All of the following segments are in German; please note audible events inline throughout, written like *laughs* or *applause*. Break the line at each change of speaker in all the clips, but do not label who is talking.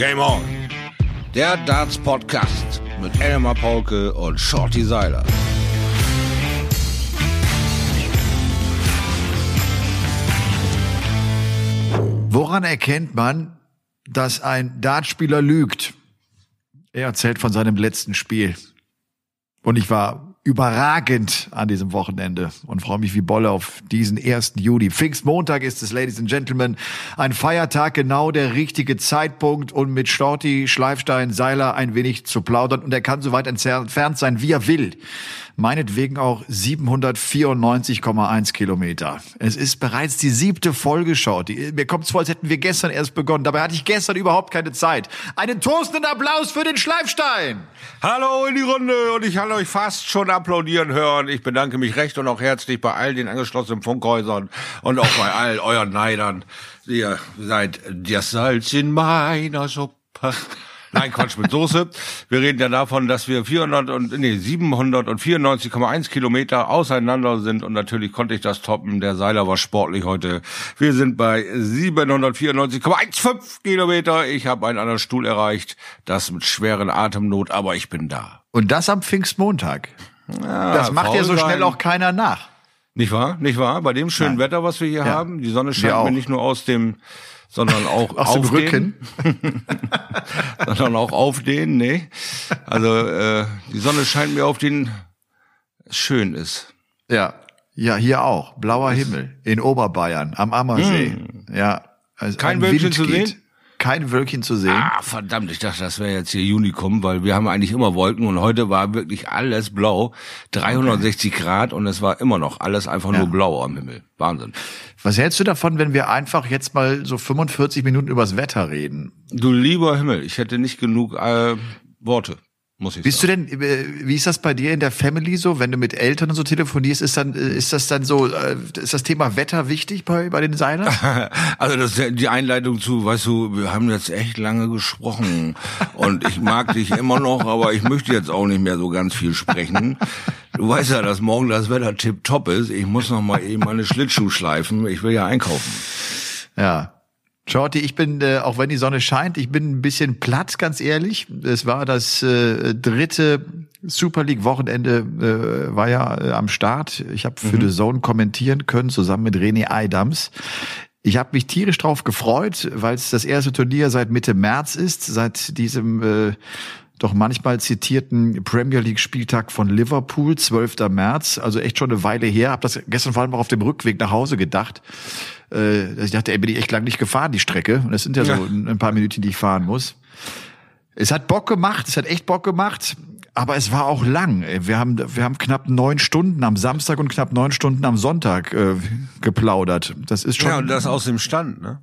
Game On. Der Darts Podcast mit Elmar Paulke und Shorty Seiler.
Woran erkennt man, dass ein Dartspieler lügt? Er erzählt von seinem letzten Spiel. Und ich war überragend an diesem Wochenende und freue mich wie Bolle auf diesen 1. Juli. Pfingstmontag ist es, Ladies and Gentlemen. Ein Feiertag, genau der richtige Zeitpunkt, um mit Storti, Schleifstein, Seiler ein wenig zu plaudern. Und er kann so weit entfernt sein, wie er will meinetwegen auch 794,1 Kilometer. Es ist bereits die siebte Folge, schaut. Mir kommt es vor, als hätten wir gestern erst begonnen. Dabei hatte ich gestern überhaupt keine Zeit. Einen toastenden Applaus für den Schleifstein!
Hallo in die Runde und ich kann euch fast schon applaudieren hören. Ich bedanke mich recht und auch herzlich bei all den angeschlossenen Funkhäusern und auch bei all euren Neidern. Ihr seid das Salz in meiner Suppe. Nein, Quatsch mit Soße. Wir reden ja davon, dass wir 400 und nee 794,1 Kilometer auseinander sind und natürlich konnte ich das toppen. Der Seiler war sportlich heute. Wir sind bei 794,15 Kilometer. Ich habe einen anderen Stuhl erreicht. Das mit schweren Atemnot, aber ich bin da.
Und das am Pfingstmontag. Ja, das macht ja so schnell auch keiner nach.
Nicht wahr? Nicht wahr? Bei dem schönen Nein. Wetter, was wir hier ja. haben, die Sonne scheint mir nicht nur aus dem sondern auch
Aus auf dem Rücken. *laughs*
sondern auch auf den, nee. Also äh, die Sonne scheint mir auf den schön ist.
Ja, ja, hier auch. Blauer Himmel in Oberbayern am Ammersee. Hm. Ja,
also kein Wölkchen zu sehen
kein Wölkchen zu sehen.
Ah, verdammt, ich dachte, das wäre jetzt hier Junikum, weil wir haben eigentlich immer Wolken und heute war wirklich alles blau, 360 okay. Grad und es war immer noch alles einfach ja. nur blau am Himmel. Wahnsinn.
Was hältst du davon, wenn wir einfach jetzt mal so 45 Minuten übers Wetter reden?
Du lieber Himmel, ich hätte nicht genug äh, Worte muss ich
Bist
sagen.
du denn, äh, wie ist das bei dir in der Family so, wenn du mit Eltern und so telefonierst, ist dann, äh, ist das dann so, äh, ist das Thema Wetter wichtig bei, bei den Seilern? *laughs*
also das ist die Einleitung zu, weißt du, wir haben jetzt echt lange gesprochen und ich mag dich immer noch, aber ich möchte jetzt auch nicht mehr so ganz viel sprechen. Du weißt ja, dass morgen das Wetter tipptopp ist. Ich muss noch mal eben meine Schlittschuh schleifen. Ich will ja einkaufen.
Ja. Shorty, ich bin, äh, auch wenn die Sonne scheint, ich bin ein bisschen platt, ganz ehrlich. Es war das äh, dritte Super League Wochenende, äh, war ja äh, am Start. Ich habe für mhm. The Zone kommentieren können, zusammen mit René Eidams. Ich habe mich tierisch drauf gefreut, weil es das erste Turnier seit Mitte März ist, seit diesem äh, doch manchmal zitierten Premier League Spieltag von Liverpool, 12. März, also echt schon eine Weile her. Hab das gestern vor allem auch auf dem Rückweg nach Hause gedacht. Äh, ich dachte, ey, bin ich echt lang nicht gefahren, die Strecke. Und das sind ja so ein paar Minuten, die ich fahren muss. Es hat Bock gemacht, es hat echt Bock gemacht. Aber es war auch lang. Wir haben, wir haben knapp neun Stunden am Samstag und knapp neun Stunden am Sonntag äh, geplaudert. Das ist schon.
Ja, und das aus dem Stand, ne?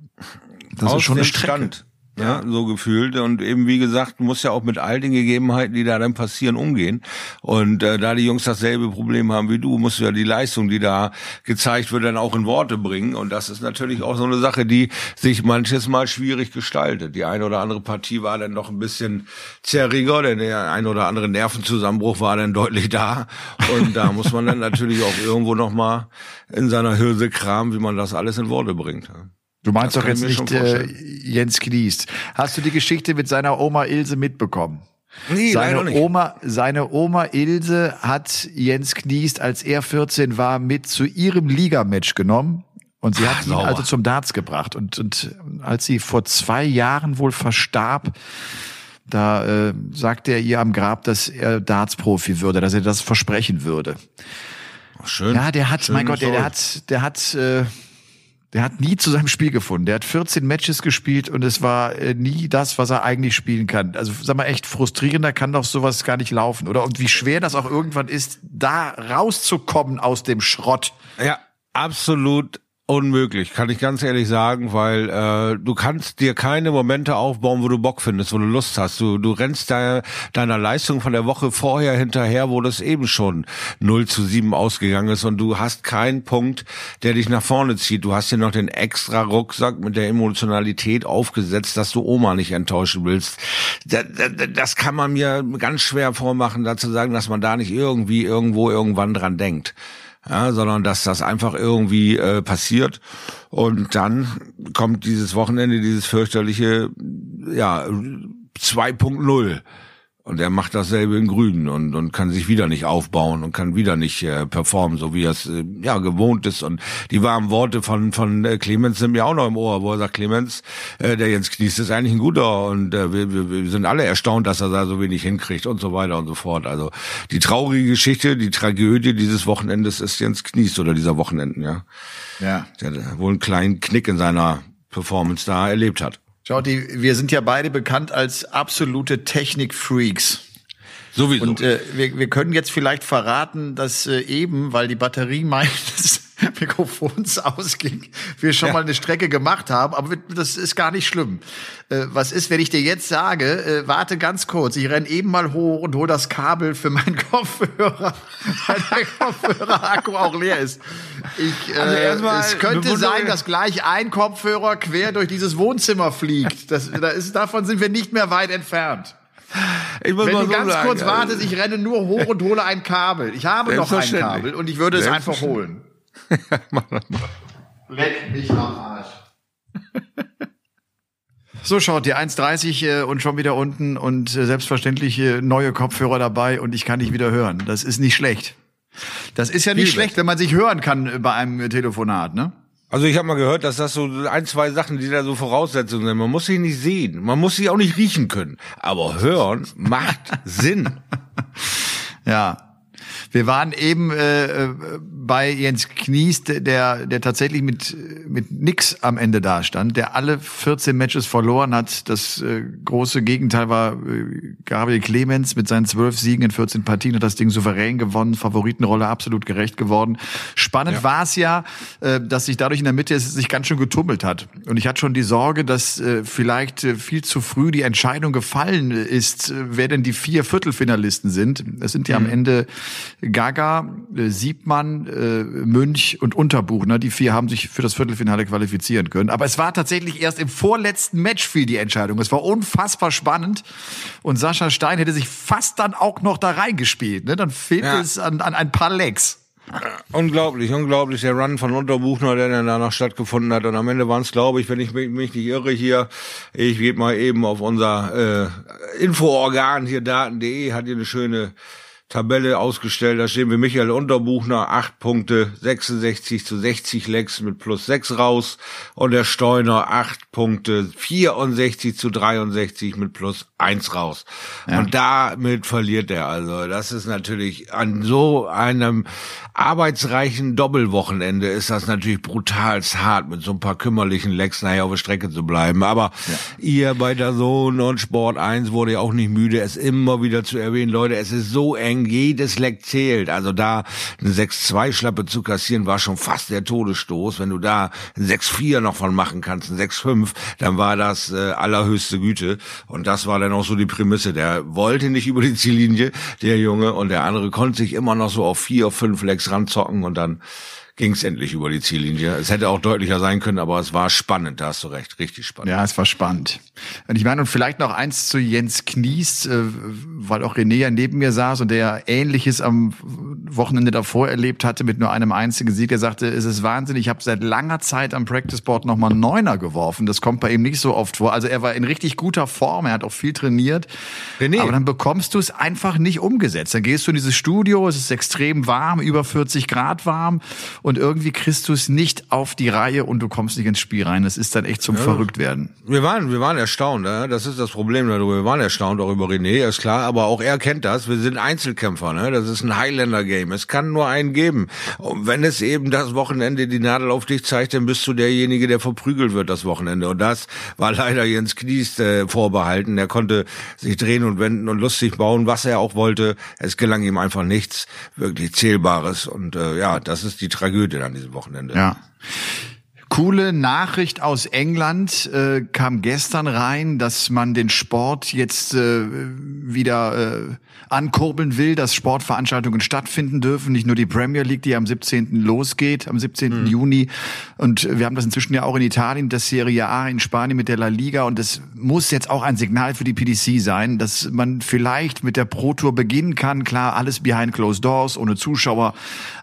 Das aus ist schon eine Strecke. Stand
ja, so gefühlt. Und eben, wie gesagt, muss ja auch mit all den Gegebenheiten, die da dann passieren, umgehen. Und äh, da die Jungs dasselbe Problem haben wie du, musst du ja die Leistung, die da gezeigt wird, dann auch in Worte bringen. Und das ist natürlich auch so eine Sache, die sich manches Mal schwierig gestaltet. Die eine oder andere Partie war dann noch ein bisschen zerriger, denn der ein oder andere Nervenzusammenbruch war dann deutlich da. Und da muss man dann natürlich auch irgendwo nochmal in seiner Hülse kramen, wie man das alles in Worte bringt.
Du meinst das doch jetzt nicht äh, Jens Kniest. Hast du die Geschichte mit seiner Oma Ilse mitbekommen?
Nee,
seine
nicht.
Oma, seine Oma Ilse hat Jens Kniest, als er 14 war, mit zu ihrem Ligamatch genommen. Und sie hat Ach, ihn sauber. also zum Darts gebracht. Und, und als sie vor zwei Jahren wohl verstarb, da äh, sagte er ihr am Grab, dass er Darts-Profi würde, dass er das versprechen würde.
Schön.
Ja, der hat,
Schön
mein Gott, der, der hat, der hat äh, der hat nie zu seinem Spiel gefunden. Der hat 14 Matches gespielt und es war äh, nie das, was er eigentlich spielen kann. Also sag mal echt frustrierender kann doch sowas gar nicht laufen, oder? Und wie schwer das auch irgendwann ist, da rauszukommen aus dem Schrott.
Ja, absolut Unmöglich, kann ich ganz ehrlich sagen, weil äh, du kannst dir keine Momente aufbauen, wo du Bock findest, wo du Lust hast. Du, du rennst de, deiner Leistung von der Woche vorher hinterher, wo das eben schon 0 zu 7 ausgegangen ist und du hast keinen Punkt, der dich nach vorne zieht. Du hast dir noch den extra Rucksack mit der Emotionalität aufgesetzt, dass du Oma nicht enttäuschen willst. Das, das kann man mir ganz schwer vormachen, dazu sagen, dass man da nicht irgendwie irgendwo irgendwann dran denkt ja, sondern dass das einfach irgendwie äh, passiert. Und dann kommt dieses Wochenende, dieses fürchterliche ja 2.0. Und er macht dasselbe in Grün und, und kann sich wieder nicht aufbauen und kann wieder nicht äh, performen, so wie er es äh, ja gewohnt ist. Und die warmen Worte von von äh, Clemens sind mir auch noch im Ohr, wo er sagt, Clemens, äh, der Jens Knies ist eigentlich ein guter und äh, wir, wir, wir sind alle erstaunt, dass er da so wenig hinkriegt und so weiter und so fort. Also die traurige Geschichte, die Tragödie dieses Wochenendes ist Jens Knies oder dieser Wochenenden, ja. Ja. Der wohl einen kleinen Knick in seiner Performance da erlebt hat.
Schauti, wir sind ja beide bekannt als absolute Technik-Freaks.
Sowieso.
Und äh, wir, wir können jetzt vielleicht verraten, dass äh, eben, weil die Batterie *laughs* meines *laughs* Mikrofons ausging, wir schon ja. mal eine Strecke gemacht haben, aber das ist gar nicht schlimm. Äh, was ist, wenn ich dir jetzt sage, äh, warte ganz kurz, ich renn eben mal hoch und hol das Kabel für meinen *laughs* Kopfhörer, weil der *laughs* Kopfhörer-Akku auch leer ist. Ich, äh, also es könnte sein, dass gleich ein Kopfhörer quer durch dieses Wohnzimmer fliegt. Das, da ist, davon sind wir nicht mehr weit entfernt. Ich muss Wenn mal du so ganz sagen, kurz also wartest, ich renne nur hoch und hole ein Kabel. Ich habe noch ein Kabel und ich würde es einfach holen. *laughs* Leck mich am Arsch. So schaut die 1,30 äh, und schon wieder unten und äh, selbstverständlich äh, neue Kopfhörer dabei und ich kann dich wieder hören. Das ist nicht schlecht. Das ist ja nicht Liebe. schlecht, wenn man sich hören kann bei einem Telefonat, ne?
Also ich habe mal gehört, dass das so ein, zwei Sachen, die da so Voraussetzungen sind. Man muss sie nicht sehen, man muss sie auch nicht riechen können. Aber hören macht *laughs* Sinn.
Ja, wir waren eben äh, äh, bei Jens Knies, der, der tatsächlich mit, mit nix am Ende da stand, der alle 14 Matches verloren hat. Das äh, große Gegenteil war äh, Gabriel Clemens mit seinen zwölf Siegen in 14 Partien hat das Ding souverän gewonnen, Favoritenrolle absolut gerecht geworden. Spannend ja. war es ja, äh, dass sich dadurch in der Mitte sich ganz schön getummelt hat. Und ich hatte schon die Sorge, dass äh, vielleicht äh, viel zu früh die Entscheidung gefallen ist, äh, wer denn die vier Viertelfinalisten sind. Es sind ja mhm. am Ende Gaga, äh, Siebmann, äh, Münch und Unterbuchner. Die vier haben sich für das Viertelfinale qualifizieren können. Aber es war tatsächlich erst im vorletzten Match fiel die Entscheidung. Es war unfassbar spannend. Und Sascha Stein hätte sich fast dann auch noch da reingespielt. Ne? Dann fehlte ja. es an, an ein paar Legs.
Unglaublich, unglaublich. Der Run von Unterbuchner, der dann danach stattgefunden hat. Und am Ende waren es, glaube ich, wenn ich mich nicht irre hier, ich gehe mal eben auf unser äh, Infoorgan hier daten.de, hat hier eine schöne Tabelle ausgestellt. Da stehen wir Michael Unterbuchner, acht Punkte, 66 zu 60 Lecks mit plus sechs raus. Und der Steuner, acht Punkte, 64 zu 63 mit plus eins raus. Ja. Und damit verliert er also. Das ist natürlich an so einem arbeitsreichen Doppelwochenende ist das natürlich brutal hart, mit so ein paar kümmerlichen Lecks nachher auf der Strecke zu bleiben. Aber ja. ihr bei der Sohn und Sport 1 wurde ja auch nicht müde, es immer wieder zu erwähnen. Leute, es ist so eng, jedes Leck zählt. Also da eine 6-2-Schlappe zu kassieren, war schon fast der Todesstoß. Wenn du da ein 6-4 noch von machen kannst, ein 6-5, dann war das äh, allerhöchste Güte. Und das war dann auch so die Prämisse. Der wollte nicht über die Ziellinie, der Junge, und der andere konnte sich immer noch so auf vier, fünf Lecks ranzocken und dann ging es endlich über die Ziellinie. Es hätte auch deutlicher sein können, aber es war spannend, da hast du recht, richtig spannend.
Ja, es war spannend. Und ich meine, und vielleicht noch eins zu Jens Knies, äh, weil auch René ja neben mir saß und der Ähnliches am Wochenende davor erlebt hatte mit nur einem einzigen Sieg. Er sagte, es ist Wahnsinn, ich habe seit langer Zeit am Practice Board nochmal Neuner geworfen. Das kommt bei ihm nicht so oft vor. Also er war in richtig guter Form, er hat auch viel trainiert. René. Aber dann bekommst du es einfach nicht umgesetzt. Dann gehst du in dieses Studio, es ist extrem warm, über 40 Grad warm und irgendwie kriegst du es nicht auf die Reihe und du kommst nicht ins Spiel rein. Das ist dann echt zum ja, Verrücktwerden.
Wir waren, wir waren erstaunt, ne? das ist das Problem darüber. Wir waren erstaunt auch über René, ist klar, aber auch er kennt das. Wir sind Einzelkämpfer, ne? das ist ein Highlander-Game. Es kann nur einen geben. Und wenn es eben das Wochenende die Nadel auf dich zeigt, dann bist du derjenige, der verprügelt wird das Wochenende. Und das war leider Jens Knies äh, vorbehalten. Er konnte sich drehen und wenden und lustig bauen, was er auch wollte. Es gelang ihm einfach nichts wirklich Zählbares. Und äh, ja, das ist die Tragödie Tragödie an diesem Wochenende.
Ja. Coole Nachricht aus England äh, kam gestern rein, dass man den Sport jetzt äh, wieder äh, ankurbeln will, dass Sportveranstaltungen stattfinden dürfen. Nicht nur die Premier League, die am 17. losgeht, am 17. Mhm. Juni. Und wir haben das inzwischen ja auch in Italien, das Serie A in Spanien mit der La Liga. Und das muss jetzt auch ein Signal für die PDC sein, dass man vielleicht mit der Pro Tour beginnen kann. Klar, alles behind closed doors, ohne Zuschauer.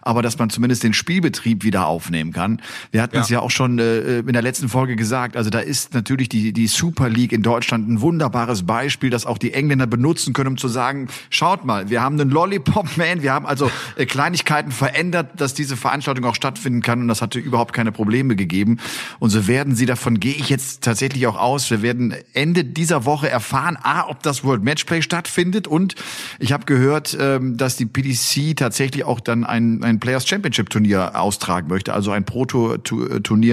Aber dass man zumindest den Spielbetrieb wieder aufnehmen kann. Wir hatten ja. es ja auch schon äh, in der letzten Folge gesagt. Also da ist natürlich die, die Super League in Deutschland ein wunderbares Beispiel, das auch die Engländer benutzen können, um zu sagen, schaut mal, wir haben einen Lollipop-Man, wir haben also äh, Kleinigkeiten verändert, dass diese Veranstaltung auch stattfinden kann und das hatte überhaupt keine Probleme gegeben. Und so werden sie, davon gehe ich jetzt tatsächlich auch aus, wir werden Ende dieser Woche erfahren, a, ob das World Matchplay stattfindet und ich habe gehört, ähm, dass die PDC tatsächlich auch dann ein, ein Players Championship Turnier austragen möchte, also ein Proto-Turnier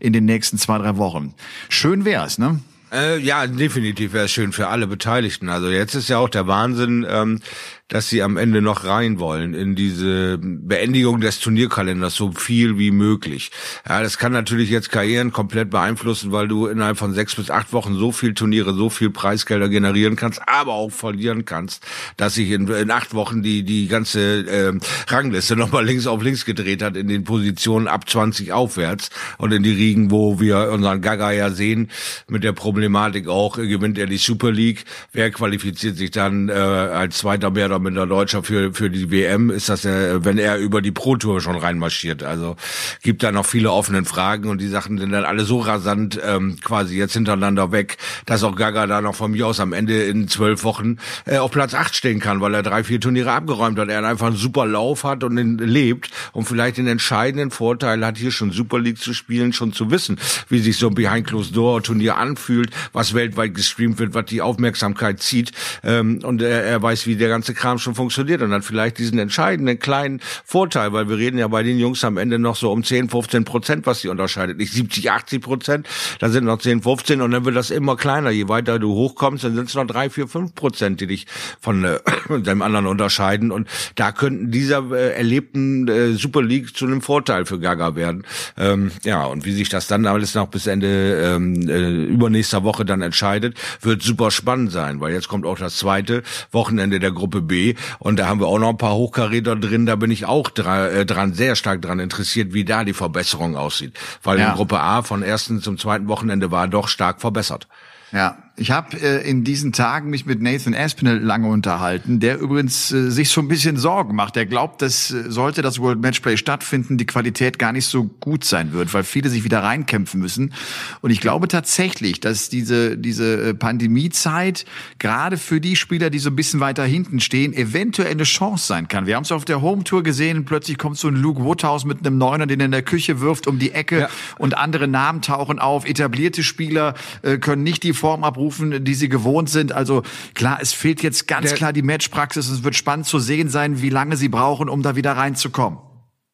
in den nächsten zwei, drei Wochen. Schön wär's, ne?
Äh, ja, definitiv wäre es schön für alle Beteiligten. Also jetzt ist ja auch der Wahnsinn, ähm, dass sie am Ende noch rein wollen in diese Beendigung des Turnierkalenders so viel wie möglich. Ja, das kann natürlich jetzt Karrieren komplett beeinflussen, weil du innerhalb von sechs bis acht Wochen so viel Turniere, so viel Preisgelder generieren kannst, aber auch verlieren kannst, dass sich in, in acht Wochen die die ganze äh, Rangliste *laughs* nochmal links auf links gedreht hat in den Positionen ab 20 aufwärts und in die Riegen, wo wir unseren Gaga ja sehen, mit der Problematik auch, gewinnt er die Super League, wer qualifiziert sich dann äh, als zweiter mehr oder minder Deutscher für, für die WM, ist das ja, wenn er über die Pro Tour schon reinmarschiert. Also gibt da noch viele offene Fragen und die Sachen sind dann alle so rasant ähm, quasi jetzt hintereinander weg, dass auch Gaga da noch von mir aus am Ende in zwölf Wochen äh, auf Platz acht stehen kann, weil er drei, vier Turniere abgeräumt hat. Er einfach einen super Lauf hat und lebt und vielleicht den entscheidenden Vorteil hat, hier schon Super League zu spielen, schon zu wissen, wie sich so ein Behind Closed Door Turnier anfühlt, was weltweit gestreamt wird, was die Aufmerksamkeit zieht ähm, und er, er weiß, wie der ganze Kram Kram schon funktioniert und dann vielleicht diesen entscheidenden kleinen Vorteil, weil wir reden ja bei den Jungs am Ende noch so um 10, 15 Prozent, was sie unterscheidet. Nicht 70, 80 Prozent, da sind noch 10, 15 und dann wird das immer kleiner. Je weiter du hochkommst, dann sind es noch 3, 4, 5 Prozent, die dich von äh, *clears throat* dem anderen unterscheiden und da könnten dieser äh, erlebten äh, Super League zu einem Vorteil für Gaga werden. Ähm, ja, und wie sich das dann alles noch bis Ende ähm, äh, übernächster Woche dann entscheidet, wird super spannend sein, weil jetzt kommt auch das zweite Wochenende der Gruppe B und da haben wir auch noch ein paar Hochkaräter drin. Da bin ich auch dran, äh, dran sehr stark dran interessiert, wie da die Verbesserung aussieht. Weil ja. in Gruppe A von ersten zum zweiten Wochenende war doch stark verbessert.
Ja, ich habe äh, in diesen Tagen mich mit Nathan Aspinall lange unterhalten, der übrigens äh, sich so ein bisschen Sorgen macht. Er glaubt, dass äh, sollte das World Matchplay stattfinden, die Qualität gar nicht so gut sein wird, weil viele sich wieder reinkämpfen müssen. Und ich glaube tatsächlich, dass diese diese äh, Pandemiezeit gerade für die Spieler, die so ein bisschen weiter hinten stehen, eventuell eine Chance sein kann. Wir haben es auf der Home Tour gesehen, plötzlich kommt so ein Luke Woodhouse mit einem Neuner, den er in der Küche wirft um die Ecke ja. und andere Namen tauchen auf. Etablierte Spieler äh, können nicht die Form abrufen abrufen, die sie gewohnt sind. Also klar, es fehlt jetzt ganz der, klar die Matchpraxis. Es wird spannend zu sehen sein, wie lange sie brauchen, um da wieder reinzukommen.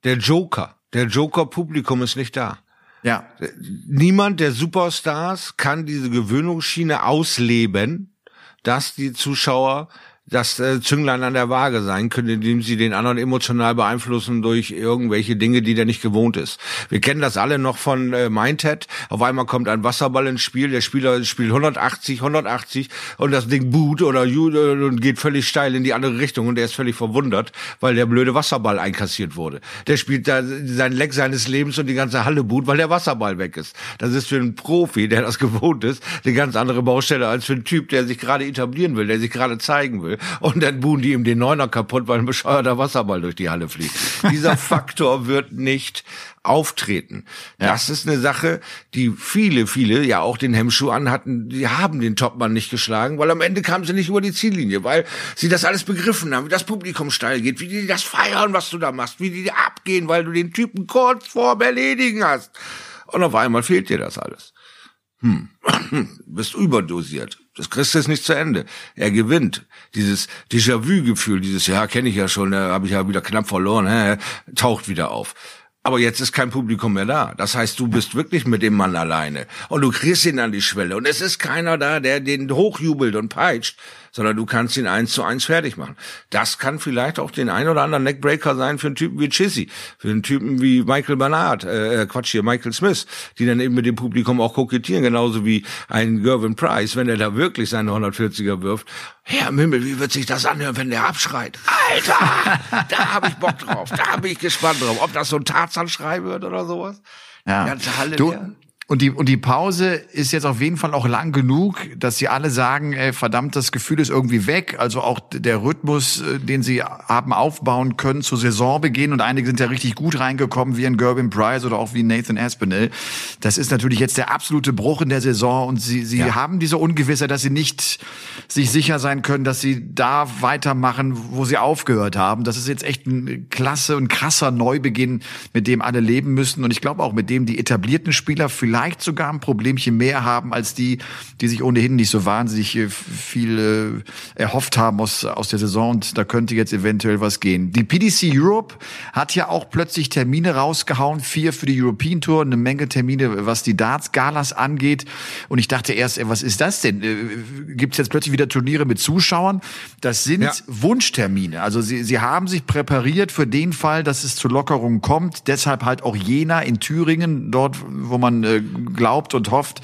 Der Joker, der Joker-Publikum ist nicht da.
Ja.
Niemand der Superstars kann diese Gewöhnungsschiene ausleben, dass die Zuschauer das äh, Zünglein an der Waage sein können, indem sie den anderen emotional beeinflussen durch irgendwelche Dinge, die der nicht gewohnt ist. Wir kennen das alle noch von äh, Mindhead. Auf einmal kommt ein Wasserball ins Spiel, der Spieler spielt 180, 180 und das Ding boot oder äh, und geht völlig steil in die andere Richtung und er ist völlig verwundert, weil der blöde Wasserball einkassiert wurde. Der spielt da sein Leck seines Lebens und die ganze Halle boot, weil der Wasserball weg ist. Das ist für einen Profi, der das gewohnt ist, eine ganz andere Baustelle als für einen Typ, der sich gerade etablieren will, der sich gerade zeigen will und dann buhen die ihm den Neuner kaputt, weil ein bescheuerter Wasserball durch die Halle fliegt. Dieser *laughs* Faktor wird nicht auftreten. Ja. Das ist eine Sache, die viele, viele ja auch den Hemmschuh anhatten, die haben den Topmann nicht geschlagen, weil am Ende kamen sie nicht über die Ziellinie, weil sie das alles begriffen haben, wie das Publikum steil geht, wie die das feiern, was du da machst, wie die abgehen, weil du den Typen kurz vorm Erledigen hast. Und auf einmal fehlt dir das alles. Hm, *clears throat* bist überdosiert. Das du jetzt nicht zu Ende. Er gewinnt. Dieses Déjà-vu-Gefühl, dieses, ja, kenne ich ja schon, da habe ich ja wieder knapp verloren, hä, taucht wieder auf. Aber jetzt ist kein Publikum mehr da. Das heißt, du bist wirklich mit dem Mann alleine. Und du kriegst ihn an die Schwelle. Und es ist keiner da, der den hochjubelt und peitscht sondern du kannst ihn eins zu eins fertig machen. Das kann vielleicht auch den ein oder anderen Neckbreaker sein für einen Typen wie Chizzy, für einen Typen wie Michael Bernard, äh, äh, Quatsch hier, Michael Smith, die dann eben mit dem Publikum auch kokettieren, genauso wie ein Gervin Price, wenn er da wirklich seine 140er wirft. Herr im Himmel, wie wird sich das anhören, wenn der abschreit? Alter, *laughs* da habe ich Bock drauf, da bin ich gespannt drauf, ob das so ein Tarzan-Schrei wird oder sowas.
Ja. Ganze Halle du, leer. Und die, und die Pause ist jetzt auf jeden Fall auch lang genug, dass sie alle sagen, ey, verdammt, das Gefühl ist irgendwie weg. Also auch der Rhythmus, äh, den sie haben aufbauen können zu Saisonbeginn. Und einige sind ja richtig gut reingekommen, wie ein Gervin Price oder auch wie Nathan Aspinall. Das ist natürlich jetzt der absolute Bruch in der Saison. Und sie, sie ja. haben diese Ungewissheit, dass sie nicht sich sicher sein können, dass sie da weitermachen, wo sie aufgehört haben. Das ist jetzt echt ein klasse und krasser Neubeginn, mit dem alle leben müssen. Und ich glaube auch, mit dem die etablierten Spieler vielleicht vielleicht sogar ein Problemchen mehr haben als die, die sich ohnehin nicht so wahnsinnig äh, viel äh, erhofft haben aus, aus der Saison. Und da könnte jetzt eventuell was gehen. Die PDC Europe hat ja auch plötzlich Termine rausgehauen. Vier für die European Tour, eine Menge Termine, was die Darts-Galas angeht. Und ich dachte erst, ey, was ist das denn? Äh, Gibt es jetzt plötzlich wieder Turniere mit Zuschauern? Das sind ja. Wunschtermine. Also sie, sie haben sich präpariert für den Fall, dass es zu Lockerungen kommt. Deshalb halt auch Jena in Thüringen, dort, wo man äh, glaubt und hofft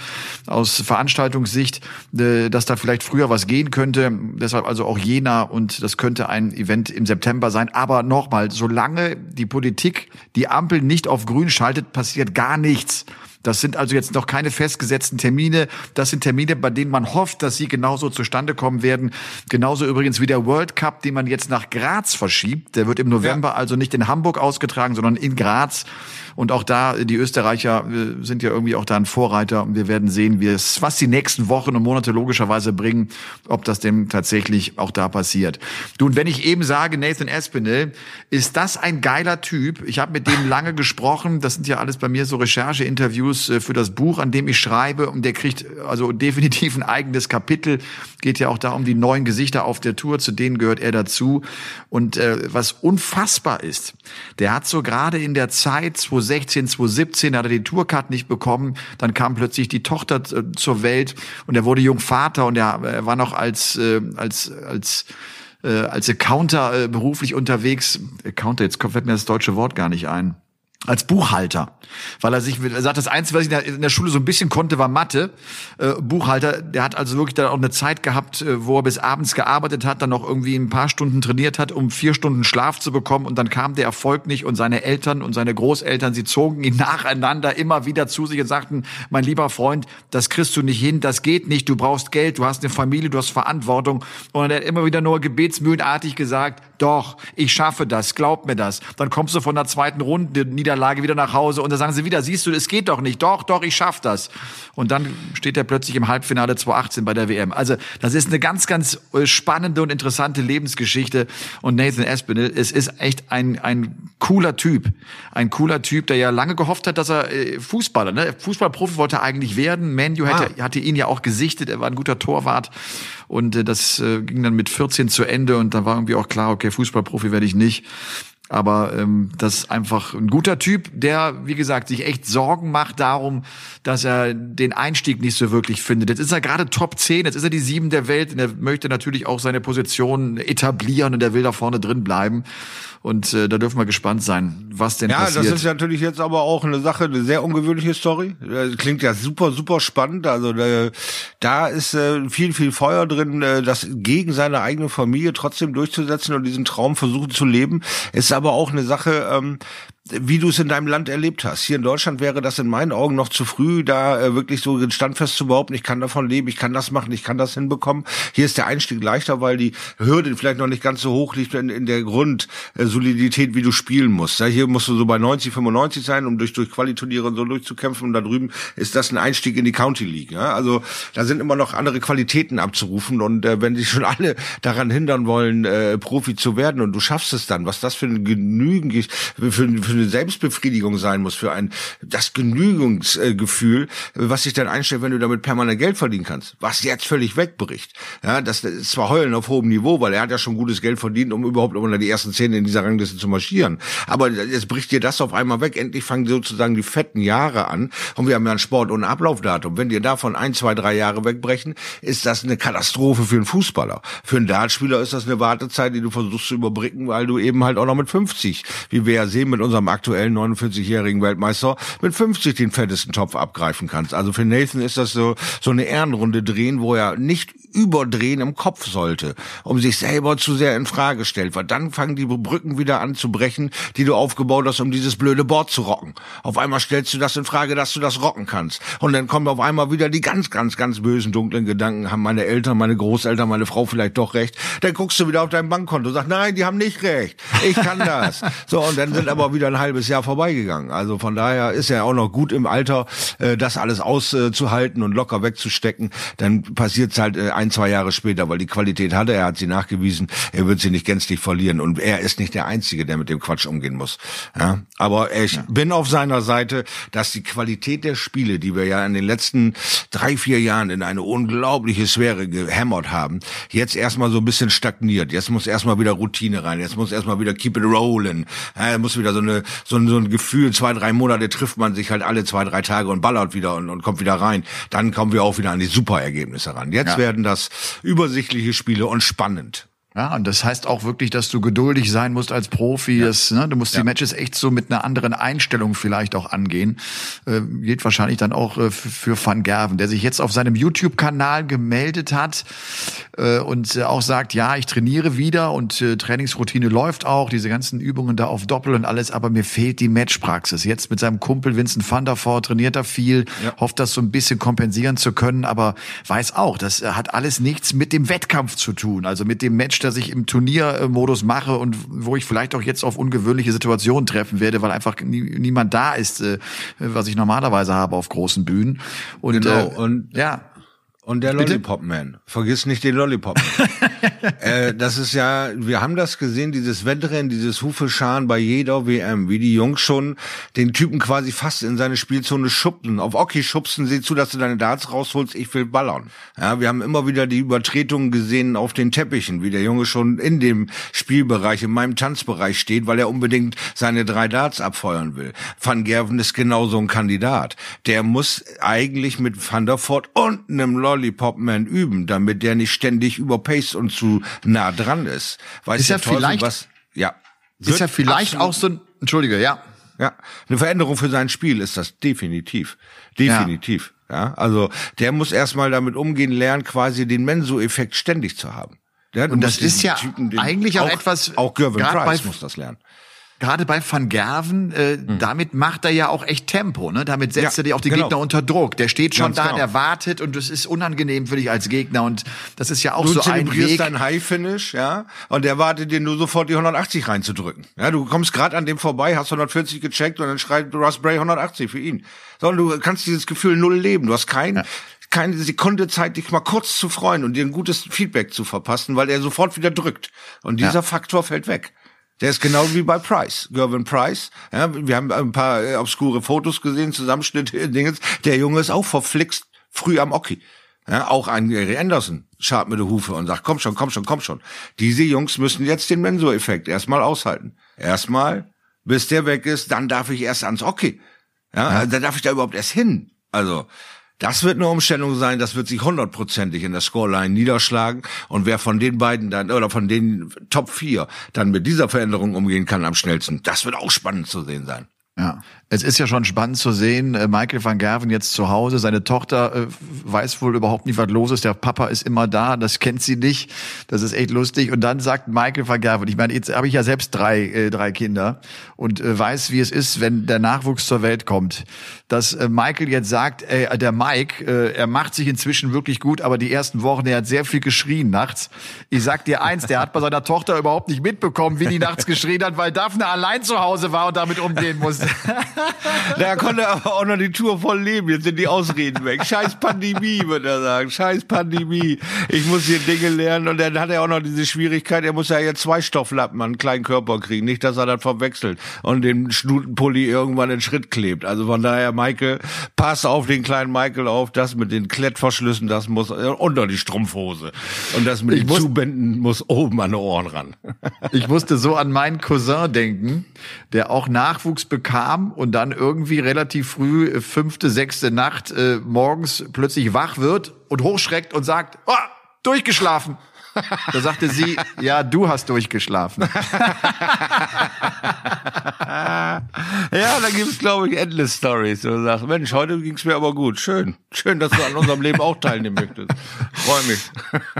aus Veranstaltungssicht, äh, dass da vielleicht früher was gehen könnte. Deshalb also auch Jena und das könnte ein Event im September sein. Aber nochmal, solange die Politik die Ampel nicht auf grün schaltet, passiert gar nichts. Das sind also jetzt noch keine festgesetzten Termine. Das sind Termine, bei denen man hofft, dass sie genauso zustande kommen werden. Genauso übrigens wie der World Cup, den man jetzt nach Graz verschiebt. Der wird im November ja. also nicht in Hamburg ausgetragen, sondern in Graz. Und auch da, die Österreicher äh, sind ja irgendwie auch da ein Vorreiter. Und wir werden sehen, wie es, was die nächsten Wochen und Monate logischerweise bringen, ob das dem tatsächlich auch da passiert. Du, und wenn ich eben sage, Nathan Espinel, ist das ein geiler Typ? Ich habe mit dem lange gesprochen. Das sind ja alles bei mir so Rechercheinterviews äh, für das Buch, an dem ich schreibe. Und der kriegt also definitiv ein eigenes Kapitel. Geht ja auch da um die neuen Gesichter auf der Tour. Zu denen gehört er dazu. Und äh, was unfassbar ist, der hat so gerade in der Zeit, 2016, 2017 hat er die Tourcard nicht bekommen. Dann kam plötzlich die Tochter äh, zur Welt und er wurde Jungvater und er, er war noch als, äh, als, als äh, als Accounter äh, beruflich unterwegs. Accounter, jetzt fällt mir das deutsche Wort gar nicht ein als Buchhalter, weil er sich er sagt, das Einzige, was ich in der Schule so ein bisschen konnte, war Mathe. Äh, Buchhalter, der hat also wirklich dann auch eine Zeit gehabt, äh, wo er bis abends gearbeitet hat, dann noch irgendwie ein paar Stunden trainiert hat, um vier Stunden Schlaf zu bekommen und dann kam der Erfolg nicht und seine Eltern und seine Großeltern, sie zogen ihn *laughs* nacheinander immer wieder zu sich und sagten, mein lieber Freund, das kriegst du nicht hin, das geht nicht, du brauchst Geld, du hast eine Familie, du hast Verantwortung und er hat immer wieder nur gebetsmühlenartig gesagt, doch, ich schaffe das, glaub mir das. Dann kommst du von der zweiten Runde Niederlage wieder nach Hause und dann sagen sie wieder, siehst du, es geht doch nicht. Doch, doch, ich schaff das. Und dann steht er plötzlich im Halbfinale 2018 bei der WM. Also, das ist eine ganz, ganz äh, spannende und interessante Lebensgeschichte. Und Nathan Espinel, es ist echt ein, ein cooler Typ. Ein cooler Typ, der ja lange gehofft hat, dass er äh, Fußballer, ne? Fußballprofi wollte er eigentlich werden. Manu hatte, ah. hatte ihn ja auch gesichtet. Er war ein guter Torwart. Und äh, das äh, ging dann mit 14 zu Ende und dann war irgendwie auch klar, okay, Fußballprofi werde ich nicht. Aber ähm, das ist einfach ein guter Typ, der, wie gesagt, sich echt Sorgen macht darum, dass er den Einstieg nicht so wirklich findet. Jetzt ist er gerade Top 10, jetzt ist er die Sieben der Welt und er möchte natürlich auch seine Position etablieren und er will da vorne drin bleiben. Und äh, da dürfen wir gespannt sein, was denn ja, passiert.
Ja, das ist natürlich jetzt aber auch eine Sache, eine sehr ungewöhnliche Story. Das klingt ja super, super spannend. Also äh, da ist äh, viel, viel Feuer drin, äh, das gegen seine eigene Familie trotzdem durchzusetzen und diesen Traum versuchen zu leben. Ist aber auch eine Sache, ähm, wie du es in deinem Land erlebt hast. Hier in Deutschland wäre das in meinen Augen noch zu früh, da äh, wirklich so standfest zu behaupten, ich kann davon leben, ich kann das machen, ich kann das hinbekommen. Hier ist der Einstieg leichter, weil die Hürde vielleicht noch nicht ganz so hoch liegt in, in der Grundsolidität, wie du spielen musst. Ja, hier musst du so bei 90, 95 sein, um durch, durch Qualiturniere und so durchzukämpfen. Und da drüben ist das ein Einstieg in die County League. Ja? Also da sind immer noch andere Qualitäten abzurufen. Und äh, wenn sich schon alle daran hindern wollen, äh, Profi zu werden und du schaffst es dann, was das für ein Genügen, für, für eine Selbstbefriedigung sein muss, für ein das Genügungsgefühl, was sich dann einstellt, wenn du damit permanent Geld verdienen kannst, was jetzt völlig wegbricht. Ja, das ist zwar heulen auf hohem Niveau, weil er hat ja schon gutes Geld verdient, um überhaupt unter die ersten zehn in dieser Rangliste zu marschieren. Aber jetzt bricht dir das auf einmal weg. Endlich fangen sozusagen die fetten Jahre an. Und wir haben ja einen Sport ohne Ablaufdatum. Wenn dir davon ein, zwei, drei Jahre wegbrechen, ist das eine Katastrophe für einen Fußballer. Für einen Dartspieler ist das eine Wartezeit, die du versuchst zu überbrücken, weil du eben halt auch noch mit 50, wie wir ja sehen mit unserem aktuellen 49-jährigen Weltmeister, mit 50 den fettesten Topf abgreifen kannst. Also für Nathan ist das so, so eine Ehrenrunde drehen, wo er nicht überdrehen im Kopf sollte, um sich selber zu sehr in Frage stellt, weil dann fangen die Brücken wieder an zu brechen, die du aufgebaut hast, um dieses blöde Board zu rocken. Auf einmal stellst du das in Frage, dass du das rocken kannst. Und dann kommen auf einmal wieder die ganz, ganz, ganz bösen, dunklen Gedanken, haben meine Eltern, meine Großeltern, meine Frau vielleicht doch recht. Dann guckst du wieder auf dein Bankkonto und sagst, nein, die haben nicht recht. Ich kann *laughs* das. so, und dann sind aber wieder ein halbes Jahr vorbeigegangen. Also von daher ist er auch noch gut im Alter, äh, das alles auszuhalten und locker wegzustecken. Dann passiert es halt äh, ein, zwei Jahre später, weil die Qualität hatte, er hat sie nachgewiesen, er wird sie nicht gänzlich verlieren. Und er ist nicht der Einzige, der mit dem Quatsch umgehen muss. Ja? Aber ich ja. bin auf seiner Seite, dass die Qualität der Spiele, die wir ja in den letzten drei, vier Jahren in eine unglaubliche Sphäre gehämmert haben, jetzt erstmal so ein bisschen stagniert. Jetzt muss erstmal wieder Routine rein, jetzt muss erstmal wieder keep it rolling. Ja, muss wieder so eine so ein, so ein Gefühl, zwei, drei Monate trifft man sich halt alle zwei, drei Tage und ballert wieder und, und kommt wieder rein. Dann kommen wir auch wieder an die Superergebnisse ran. Jetzt ja. werden das übersichtliche Spiele und spannend.
Ja, und das heißt auch wirklich, dass du geduldig sein musst als Profi. Ja. Das, ne, du musst ja. die Matches echt so mit einer anderen Einstellung vielleicht auch angehen. Äh, geht wahrscheinlich dann auch äh, für Van Gerven, der sich jetzt auf seinem YouTube-Kanal gemeldet hat äh, und äh, auch sagt, ja, ich trainiere wieder und äh, Trainingsroutine läuft auch, diese ganzen Übungen da auf Doppel und alles, aber mir fehlt die Matchpraxis. Jetzt mit seinem Kumpel Vincent van der Voort trainiert er viel, ja. hofft das so ein bisschen kompensieren zu können, aber weiß auch, das hat alles nichts mit dem Wettkampf zu tun, also mit dem Match das ich im Turniermodus mache und wo ich vielleicht auch jetzt auf ungewöhnliche Situationen treffen werde, weil einfach nie, niemand da ist, äh, was ich normalerweise habe auf großen Bühnen.
Und, genau. Äh, und ja. Und der Lollipop Man. Vergiss nicht den Lollipop Man. *laughs* äh, das ist ja, wir haben das gesehen, dieses Wettrennen, dieses Hufescharen bei jeder WM, wie die Jungs schon den Typen quasi fast in seine Spielzone schubsen. Auf Oki schubsen, sieh zu, dass du deine Darts rausholst, ich will ballern. Ja, wir haben immer wieder die Übertretungen gesehen auf den Teppichen, wie der Junge schon in dem Spielbereich, in meinem Tanzbereich steht, weil er unbedingt seine drei Darts abfeuern will. Van Gerven ist genauso ein Kandidat. Der muss eigentlich mit Van der Voort und einem Lollipop Man üben, damit der nicht ständig überpaced und zu nah dran ist.
Weiß ist ja vielleicht, was, ja. Ist ja vielleicht auch so ein, Entschuldige, ja.
Ja, eine Veränderung für sein Spiel ist das definitiv. Definitiv. Ja, ja also der muss erstmal damit umgehen lernen, quasi den Menso-Effekt ständig zu haben.
Der, und das ist ja Typen, eigentlich auch, auch etwas.
Auch Gervin Price muss das lernen
gerade bei Van Gerven, äh, mhm. damit macht er ja auch echt Tempo, ne? Damit setzt ja, er dir auch die genau. Gegner unter Druck. Der steht schon Ganz da, genau. der wartet und das ist unangenehm für dich als Gegner und das ist ja auch du so ein Weg.
dein High Finish, ja? Und der wartet dir nur sofort die 180 reinzudrücken. Ja, du kommst gerade an dem vorbei, hast 140 gecheckt und dann schreibt Russ Bray 180 für ihn. Sondern du kannst dieses Gefühl null leben. Du hast kein ja keine Sekunde Zeit, dich mal kurz zu freuen und dir ein gutes Feedback zu verpassen, weil er sofort wieder drückt. Und dieser ja. Faktor fällt weg. Der ist genau wie bei Price, Gervin Price. Ja, wir haben ein paar äh, obskure Fotos gesehen, Zusammenschnitte, *laughs* Dingens. Der Junge ist auch verflixt früh am Oki. Ja, auch ein Gary Anderson schaut mit der Hufe und sagt, komm schon, komm schon, komm schon. Diese Jungs müssen jetzt den Mensur-Effekt erstmal aushalten. Erstmal, bis der weg ist, dann darf ich erst ans Oki. Ja, ja. dann darf ich da überhaupt erst hin. Also, das wird eine Umstellung sein, das wird sich hundertprozentig in der Scoreline niederschlagen. Und wer von den beiden dann, oder von den Top 4 dann mit dieser Veränderung umgehen kann am schnellsten, das wird auch spannend zu sehen sein.
Ja. Es ist ja schon spannend zu sehen, äh, Michael van Gerven jetzt zu Hause. Seine Tochter äh, weiß wohl überhaupt nicht, was los ist. Der Papa ist immer da, das kennt sie nicht. Das ist echt lustig. Und dann sagt Michael van Gerven, ich meine, jetzt habe ich ja selbst drei, äh, drei Kinder und äh, weiß, wie es ist, wenn der Nachwuchs zur Welt kommt. Dass äh, Michael jetzt sagt, äh, der Mike, äh, er macht sich inzwischen wirklich gut, aber die ersten Wochen, er hat sehr viel geschrien nachts. Ich sag dir eins, der hat bei seiner Tochter überhaupt nicht mitbekommen, wie die nachts geschrien hat, weil Daphne allein zu Hause war und damit umgehen musste. *laughs*
da konnte er aber auch noch die Tour voll leben. Jetzt sind die Ausreden weg. Scheiß Pandemie, würde er sagen. Scheiß Pandemie. Ich muss hier Dinge lernen. Und dann hat er auch noch diese Schwierigkeit, er muss ja jetzt zwei Stofflappen an einen kleinen Körper kriegen. Nicht, dass er das verwechselt und den Schnutenpulli irgendwann in Schritt klebt. Also von daher, Michael, pass auf den kleinen Michael auf. Das mit den Klettverschlüssen, das muss unter die Strumpfhose. Und das mit ich den muss, Zubänden muss oben an die Ohren ran.
ich musste so an meinen Cousin denken, der auch Nachwuchs bekam und dann irgendwie relativ früh, äh, fünfte, sechste Nacht, äh, morgens plötzlich wach wird und hochschreckt und sagt, oh, durchgeschlafen. Da sagte sie, ja, du hast durchgeschlafen.
ja, da gibt's glaube ich endless Stories. Du sagst, Mensch, heute ging's mir aber gut. Schön, schön, dass du an unserem Leben auch teilnehmen möchtest. Freue mich.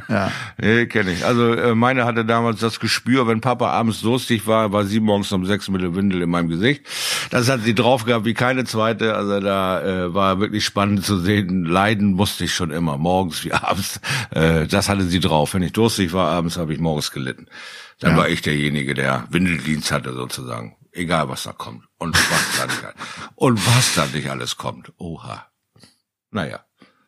Ja, nee, kenne ich. Also äh, meine hatte damals das Gespür, wenn Papa abends durstig war, war sie morgens um sechs mit der Windel in meinem Gesicht. Das hat sie drauf gehabt wie keine zweite. Also da äh, war wirklich spannend zu sehen. Leiden musste ich schon immer, morgens wie abends. Äh, das hatte sie drauf. Wenn ich durstig war abends, habe ich morgens gelitten. Dann ja. war ich derjenige, der Windeldienst hatte sozusagen. Egal was da kommt. Und was da nicht, *laughs* und was da nicht alles kommt. Oha. Naja.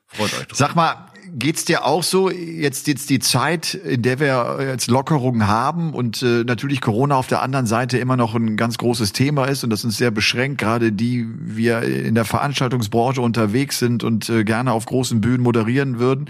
Freut euch. Drauf.
Sag mal, geht's dir auch so, jetzt, jetzt die Zeit, in der wir jetzt Lockerungen haben und äh, natürlich Corona auf der anderen Seite immer noch ein ganz großes Thema ist und das uns sehr beschränkt, gerade die wir in der Veranstaltungsbranche unterwegs sind und äh, gerne auf großen Bühnen moderieren würden.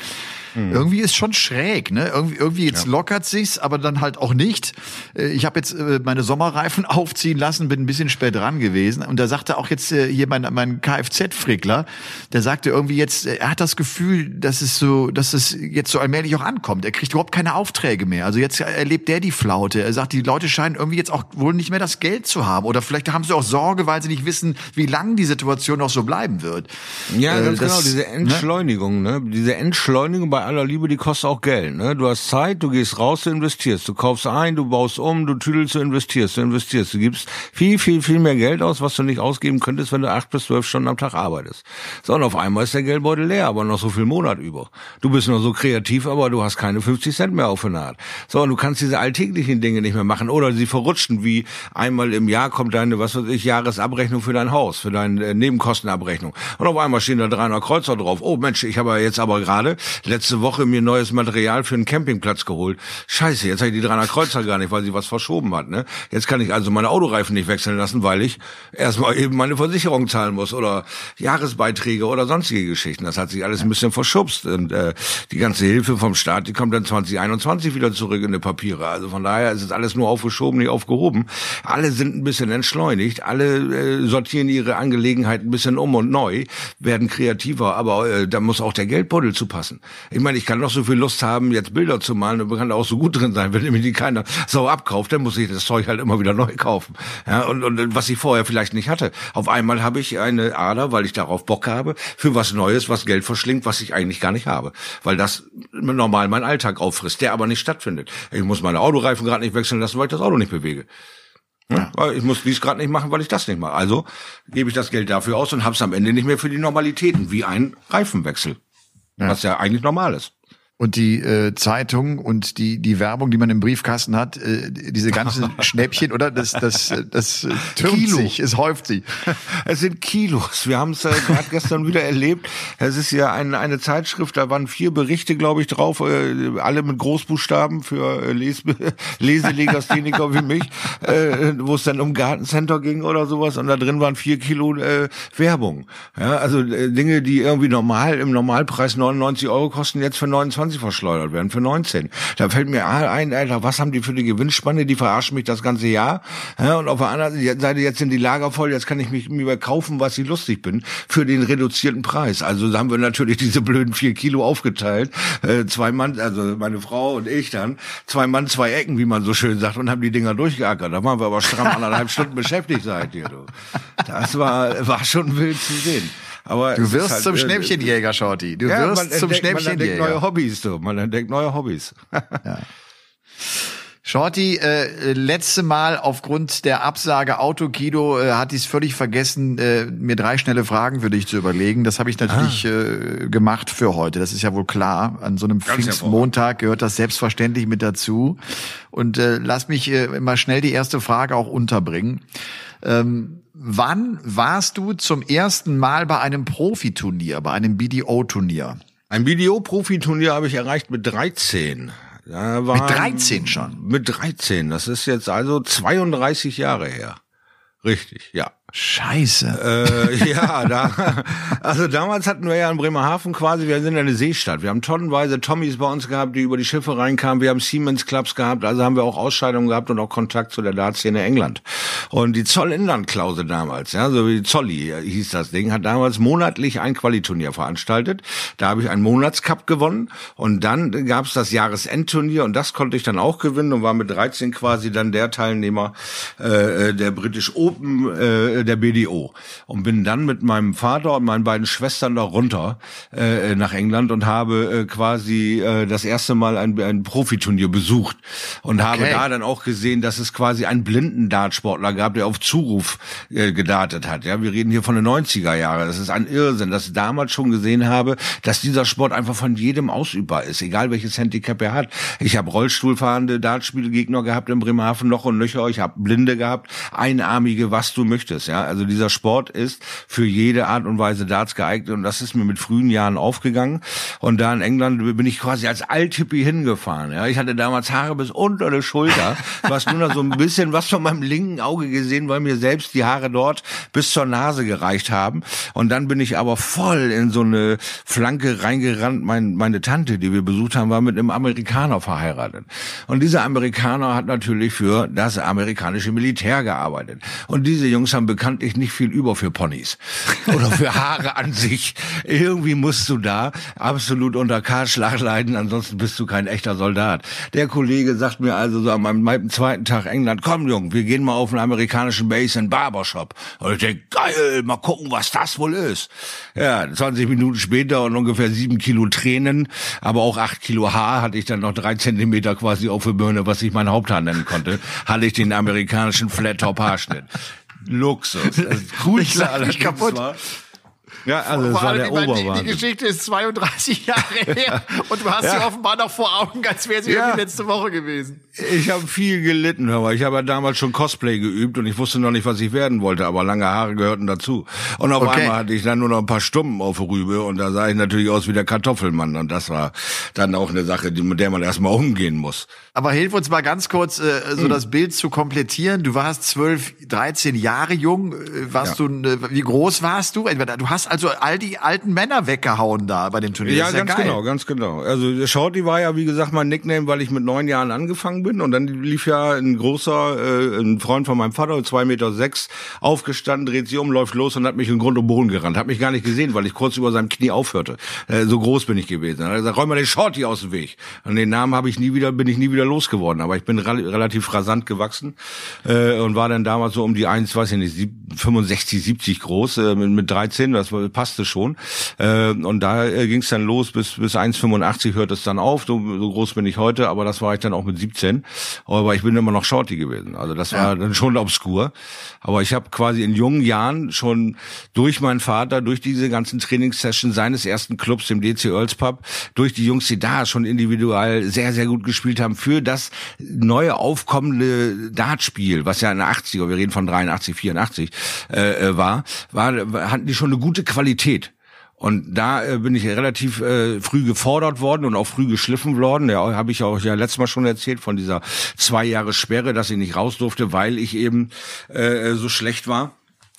Mhm. Irgendwie ist schon schräg, ne? Irgendwie, irgendwie jetzt ja. lockert sich's, aber dann halt auch nicht. Äh, ich habe jetzt äh, meine Sommerreifen *laughs* aufziehen lassen, bin ein bisschen spät dran gewesen und da sagte auch jetzt äh, hier mein, mein Kfz-Frickler, der sagte irgendwie jetzt, er hat das Gefühl, dass es so, dass es jetzt so allmählich auch ankommt. Er kriegt überhaupt keine Aufträge mehr. Also jetzt erlebt der die Flaute. Er sagt, die Leute scheinen irgendwie jetzt auch wohl nicht mehr das Geld zu haben oder vielleicht haben sie auch Sorge, weil sie nicht wissen, wie lang die Situation noch so bleiben wird.
Ja, ganz das, genau, diese ne? Entschleunigung, ne? Diese Entschleunigung bei aller Liebe, die kostet auch Geld. Ne? Du hast Zeit, du gehst raus, du investierst, du kaufst ein, du baust um, du tüdelst, du investierst, du investierst. Du gibst viel, viel, viel mehr Geld aus, was du nicht ausgeben könntest, wenn du acht bis zwölf Stunden am Tag arbeitest. So, und auf einmal ist der Geldbeutel leer, aber noch so viel Monat über. Du bist noch so kreativ, aber du hast keine 50 Cent mehr auf der Naht. So, und du kannst diese alltäglichen Dinge nicht mehr machen oder sie verrutschen, wie einmal im Jahr kommt deine, was weiß ich, Jahresabrechnung für dein Haus, für deine äh, Nebenkostenabrechnung. Und auf einmal stehen da 300 Kreuzer drauf. Oh Mensch, ich habe jetzt aber gerade letzte Woche mir neues Material für einen Campingplatz geholt. Scheiße, jetzt habe ich die 300 Kreuzer gar nicht, weil sie was verschoben hat. Ne? Jetzt kann ich also meine Autoreifen nicht wechseln lassen, weil ich erstmal eben meine Versicherung zahlen muss oder Jahresbeiträge oder sonstige Geschichten. Das hat sich alles ein bisschen verschubst. Und äh, die ganze Hilfe vom Staat, die kommt dann 2021 wieder zurück in die Papiere. Also von daher ist es alles nur aufgeschoben, nicht aufgehoben. Alle sind ein bisschen entschleunigt, alle äh, sortieren ihre Angelegenheiten ein bisschen um und neu, werden kreativer, aber äh, da muss auch der Geldbeutel zu passen. Ich meine, ich kann noch so viel Lust haben, jetzt Bilder zu malen, und kann da auch so gut drin sein. Wenn nämlich die keiner so abkauft, dann muss ich das Zeug halt immer wieder neu kaufen. Ja, und, und was ich vorher vielleicht nicht hatte. Auf einmal habe ich eine Ader, weil ich darauf Bock habe, für was Neues, was Geld verschlingt, was ich eigentlich gar nicht habe. Weil das normal mein Alltag auffrisst, der aber nicht stattfindet. Ich muss meine Autoreifen gerade nicht wechseln lassen, weil ich das Auto nicht bewege. Ja. Ich muss dies gerade nicht machen, weil ich das nicht mache. Also gebe ich das Geld dafür aus und habe es am Ende nicht mehr für die Normalitäten, wie ein Reifenwechsel. Ja. Was ja eigentlich normal ist
und die äh, Zeitung und die die Werbung, die man im Briefkasten hat, äh, diese ganzen *laughs* Schnäppchen, oder das das das äh, türmt Kilo. sich, es häuft sich. *laughs*
Es sind Kilos. Wir haben es äh, gerade gestern wieder erlebt. Es ist ja ein, eine Zeitschrift, da waren vier Berichte, glaube ich, drauf, äh, alle mit Großbuchstaben für äh, Les *laughs* Leselegastheniker wie mich, äh, wo es dann um Gartencenter ging oder sowas und da drin waren vier Kilo äh, Werbung. Ja, also äh, Dinge, die irgendwie normal im Normalpreis 99 Euro kosten, jetzt für 29 20 verschleudert werden, für 19. Da fällt mir ein, Alter, was haben die für eine Gewinnspanne? Die verarschen mich das ganze Jahr. Ja, und auf der anderen Seite, jetzt sind die Lager voll, jetzt kann ich mich mir kaufen, was ich lustig bin, für den reduzierten Preis. Also haben wir natürlich *laughs* diese blöden vier Kilo aufgeteilt. Äh, zwei Mann, also meine Frau und ich dann, zwei Mann, zwei Ecken, wie man so schön sagt, und haben die Dinger durchgeackert. Da waren wir aber stramm anderthalb Stunden beschäftigt seid ihr, du. Das war, war schon wild zu sehen.
Aber du wirst halt, zum äh, Schnappchenjäger, Shorty. Du ja, wirst zum entdeckt, Schnäppchenjäger. Man entdeckt
neue Hobbys, du. Man entdeckt neue Hobbys. *laughs* ja.
Shorty, äh, letzte Mal aufgrund der Absage Autokido äh, hat es völlig vergessen, äh, mir drei schnelle Fragen für dich zu überlegen. Das habe ich natürlich ah. äh, gemacht für heute. Das ist ja wohl klar. An so einem Pfingstmontag gehört das selbstverständlich mit dazu. Und äh, lass mich äh, mal schnell die erste Frage auch unterbringen. Ähm, wann warst du zum ersten Mal bei einem Profiturnier, bei einem BDO-Turnier?
Ein BDO-Profiturnier habe ich erreicht mit 13.
Da war, mit 13 schon?
Mit 13. Das ist jetzt also 32 Jahre her. Richtig, ja.
Scheiße.
Äh, ja, da, also damals hatten wir ja in Bremerhaven quasi, wir sind eine Seestadt. Wir haben tonnenweise Tommys bei uns gehabt, die über die Schiffe reinkamen. Wir haben Siemens Clubs gehabt, also haben wir auch Ausscheidungen gehabt und auch Kontakt zu der Dartszene England. Und die Zollinlandklausel damals, ja, so wie Zolli hieß das Ding, hat damals monatlich ein Qualiturnier veranstaltet. Da habe ich einen Monatscup gewonnen und dann gab es das Jahresendturnier und das konnte ich dann auch gewinnen und war mit 13 quasi dann der Teilnehmer äh, der British Open äh, der BDO und bin dann mit meinem Vater und meinen beiden Schwestern da runter äh, nach England und habe äh, quasi äh, das erste Mal ein, ein Profiturnier besucht und habe okay. da dann auch gesehen, dass es quasi einen blinden Dartsportler gab, der auf Zuruf äh, gedartet hat. Ja, wir reden hier von den 90er Jahren. Das ist ein Irrsinn, dass ich damals schon gesehen habe, dass dieser Sport einfach von jedem ausübbar ist, egal welches Handicap er hat. Ich habe Rollstuhlfahrende Dartspielgegner gehabt in Bremerhaven noch und nöcher. Ich habe Blinde gehabt, einarmige, was du möchtest. Ja, also dieser Sport ist für jede Art und Weise Darts geeignet und das ist mir mit frühen Jahren aufgegangen. Und da in England bin ich quasi als Althippie hingefahren. Ja, ich hatte damals Haare bis unter der Schulter, *laughs* was nur noch so ein bisschen was von meinem linken Auge gesehen, weil mir selbst die Haare dort bis zur Nase gereicht haben. Und dann bin ich aber voll in so eine Flanke reingerannt. Mein, meine Tante, die wir besucht haben, war mit einem Amerikaner verheiratet. Und dieser Amerikaner hat natürlich für das amerikanische Militär gearbeitet. Und diese Jungs haben bekanntlich nicht viel über für Ponys oder für *laughs* Haare an sich. Irgendwie musst du da absolut unter Kahlschlag leiden, ansonsten bist du kein echter Soldat. Der Kollege sagt mir also so an meinem, zweiten Tag England, komm Jung, wir gehen mal auf einen amerikanischen Base in Barbershop. Und ich denke, geil, mal gucken, was das wohl ist. Ja, 20 Minuten später und ungefähr sieben Kilo Tränen, aber auch acht Kilo Haar hatte ich dann noch drei Zentimeter quasi auf der Birne, was ich mein Haupthaar nennen konnte, hatte ich den amerikanischen Flat-Top-Haarschnitt. Luxus. *laughs* Das Coolste allerdings kaputt. war,
ja, also das war der Oberwahnsinn. Die, die, Geschichte ist 32 *laughs* Jahre her und du hast ja. sie offenbar noch vor Augen, als wäre sie ja. letzte Woche gewesen.
Ich habe viel gelitten, aber ich habe ja damals schon Cosplay geübt und ich wusste noch nicht, was ich werden wollte, aber lange Haare gehörten dazu. Und auf okay. einmal hatte ich dann nur noch ein paar Stumpen auf der Rübe und da sah ich natürlich aus wie der Kartoffelmann und das war dann auch eine Sache, mit der man erstmal umgehen muss.
Aber hilf uns mal ganz kurz, äh, so hm. das Bild zu komplettieren. Du warst 12, 13 Jahre jung. Äh, warst ja. du, äh, wie groß warst du? Du hast also all die alten Männer weggehauen da bei dem Turnier.
Ja, ja ganz geil. genau, ganz genau. Also Shorty war ja, wie gesagt, mein Nickname, weil ich mit neun Jahren angefangen bin. Und dann lief ja ein großer, äh, ein Freund von meinem Vater, zwei Meter sechs, aufgestanden, dreht sich um, läuft los und hat mich in Grund und Boden gerannt. Hat mich gar nicht gesehen, weil ich kurz über seinem Knie aufhörte. Äh, so groß bin ich gewesen. Dann hat er gesagt, räum mal den Shorty aus dem Weg. Und den Namen habe ich nie wieder, bin ich nie wieder losgeworden. Aber ich bin relativ rasant gewachsen äh, und war dann damals so um die eins, weiß ich nicht, 65, 70 groß, äh, mit, mit 13, das passte schon. Äh, und da äh, ging es dann los, bis, bis 1,85 hört es dann auf. So, so groß bin ich heute, aber das war ich dann auch mit 17. Aber ich bin immer noch Shorty gewesen. Also das war ja. dann schon obskur. Aber ich habe quasi in jungen Jahren schon durch meinen Vater, durch diese ganzen Trainingssessions seines ersten Clubs, dem DC Earls Pub, durch die Jungs, die da schon individuell sehr, sehr gut gespielt haben, für das neue aufkommende Dartspiel, was ja in der 80er, wir reden von 83, 84, äh, äh, war, war, hatten die schon eine gute Qualität. Und da äh, bin ich relativ äh, früh gefordert worden und auch früh geschliffen worden. Ja, habe ich auch ja letztes Mal schon erzählt von dieser zwei Jahre Sperre, dass ich nicht raus durfte, weil ich eben äh, so schlecht war.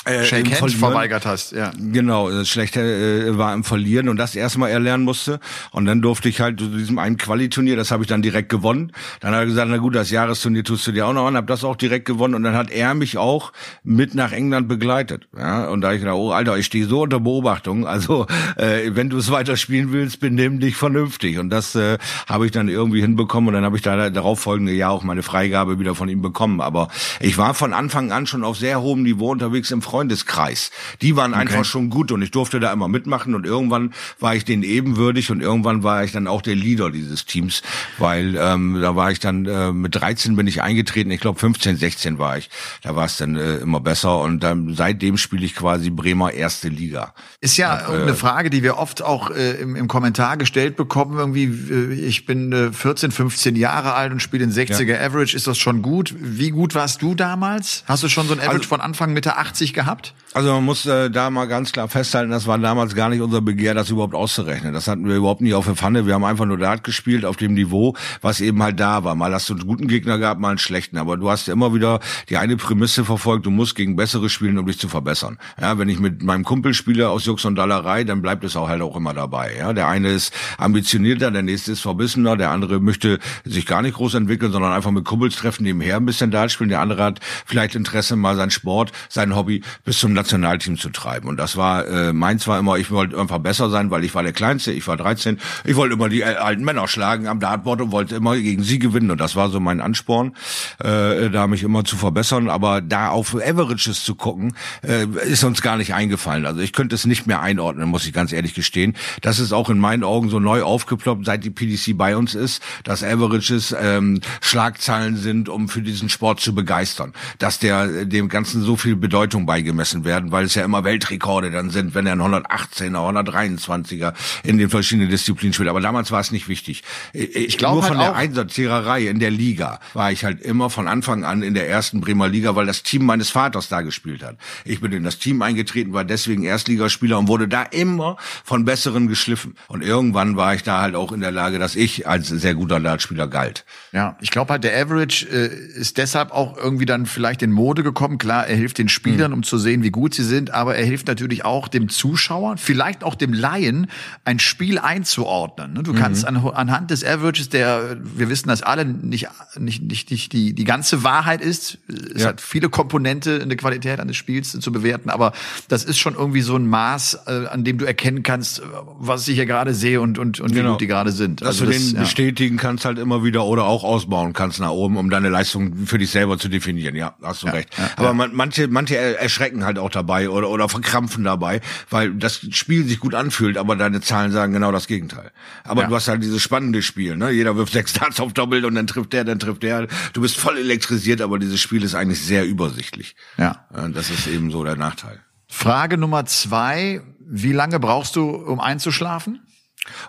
Äh, Shake Verlieren. verweigert hast, ja.
Genau, das Schlechte äh, war im Verlieren und das erstmal erlernen musste. Und dann durfte ich halt zu diesem einen Qualiturnier, das habe ich dann direkt gewonnen. Dann hat er gesagt, na gut, das Jahresturnier tust du dir auch noch an, habe das auch direkt gewonnen und dann hat er mich auch mit nach England begleitet. Ja, und da ich gedacht, oh Alter, ich stehe so unter Beobachtung, also äh, wenn du es weiter spielen willst, benimm dich vernünftig. Und das äh, habe ich dann irgendwie hinbekommen und dann habe ich da darauf folgende Jahr auch meine Freigabe wieder von ihm bekommen. Aber ich war von Anfang an schon auf sehr hohem Niveau unterwegs im Freundeskreis. Die waren okay. einfach schon gut und ich durfte da immer mitmachen und irgendwann war ich denen ebenwürdig und irgendwann war ich dann auch der Leader dieses Teams, weil ähm, da war ich dann äh, mit 13 bin ich eingetreten, ich glaube 15, 16 war ich. Da war es dann äh, immer besser und dann seitdem spiele ich quasi Bremer erste Liga.
Ist ja und, äh, eine Frage, die wir oft auch äh, im, im Kommentar gestellt bekommen, irgendwie äh, ich bin äh, 14, 15 Jahre alt und spiele in 60er ja. Average, ist das schon gut? Wie gut warst du damals? Hast du schon so ein Average also, von Anfang Mitte 80 gehabt? Gehabt?
Also man muss äh, da mal ganz klar festhalten, das war damals gar nicht unser Begehr, das überhaupt auszurechnen. Das hatten wir überhaupt nicht auf der Pfanne. Wir haben einfach nur Dart gespielt auf dem Niveau, was eben halt da war. Mal hast du einen guten Gegner gehabt, mal einen schlechten. Aber du hast ja immer wieder die eine Prämisse verfolgt, du musst gegen bessere spielen, um dich zu verbessern. Ja, wenn ich mit meinem Kumpel spiele aus Jux und Dallerei, dann bleibt es auch halt auch immer dabei. Ja, der eine ist ambitionierter, der nächste ist verbissener, der andere möchte sich gar nicht groß entwickeln, sondern einfach mit Kumpels treffen, nebenher ein bisschen Dart spielen. Der andere hat vielleicht Interesse, mal sein Sport, sein Hobby bis zum Nationalteam zu treiben. Und das war, äh, meins war immer, ich wollte einfach besser sein, weil ich war der Kleinste, ich war 13. Ich wollte immer die alten Männer schlagen am Dartboard und wollte immer gegen sie gewinnen. Und das war so mein Ansporn, äh, da mich immer zu verbessern. Aber da auf Averages zu gucken, äh, ist uns gar nicht eingefallen. Also ich könnte es nicht mehr einordnen, muss ich ganz ehrlich gestehen. Das ist auch in meinen Augen so neu aufgeploppt, seit die PDC bei uns ist, dass Averages ähm, Schlagzeilen sind, um für diesen Sport zu begeistern. Dass der dem Ganzen so viel Bedeutung beigemessen werden, weil es ja immer Weltrekorde dann sind, wenn er ein 118er, 123er in den verschiedenen Disziplinen spielt. Aber damals war es nicht wichtig. Ich, ich glaube nur halt von der Einsatziererei in der Liga war ich halt immer von Anfang an in der ersten Bremer Liga, weil das Team meines Vaters da gespielt hat. Ich bin in das Team eingetreten, war deswegen Erstligaspieler und wurde da immer von Besseren geschliffen. Und irgendwann war ich da halt auch in der Lage, dass ich als sehr guter Dartspieler galt.
Ja, ich glaube halt, der Average äh, ist deshalb auch irgendwie dann vielleicht in Mode gekommen. Klar, er hilft den Spielern, mhm. um zu sehen, wie gut sie sind, aber er hilft natürlich auch dem Zuschauer, vielleicht auch dem Laien, ein Spiel einzuordnen. Ne? Du kannst mhm. an, anhand des Averages, der, wir wissen das alle, nicht, nicht, nicht, nicht die, die ganze Wahrheit ist. Es ja. hat viele Komponente, eine Qualität eines Spiels zu bewerten, aber das ist schon irgendwie so ein Maß, äh, an dem du erkennen kannst, was ich hier gerade sehe und, und, und genau. wie gut die gerade sind.
Dass also du das, den ja. bestätigen kannst halt immer wieder oder auch ausbauen kannst nach oben, um deine Leistung für dich selber zu definieren. Ja, hast du ja, recht. aber man, manche, manche erschrecken halt auch dabei oder, oder verkrampfen dabei, weil das Spiel sich gut anfühlt, aber deine Zahlen sagen genau das Gegenteil. Aber du hast halt dieses spannende Spiel, ne? Jeder wirft sechs Darts auf Doppelt und dann trifft der, dann trifft der. Du bist voll elektrisiert, aber dieses Spiel ist eigentlich sehr übersichtlich. Ja. Das ist eben so der Nachteil.
Frage Nummer zwei. Wie lange brauchst du, um einzuschlafen?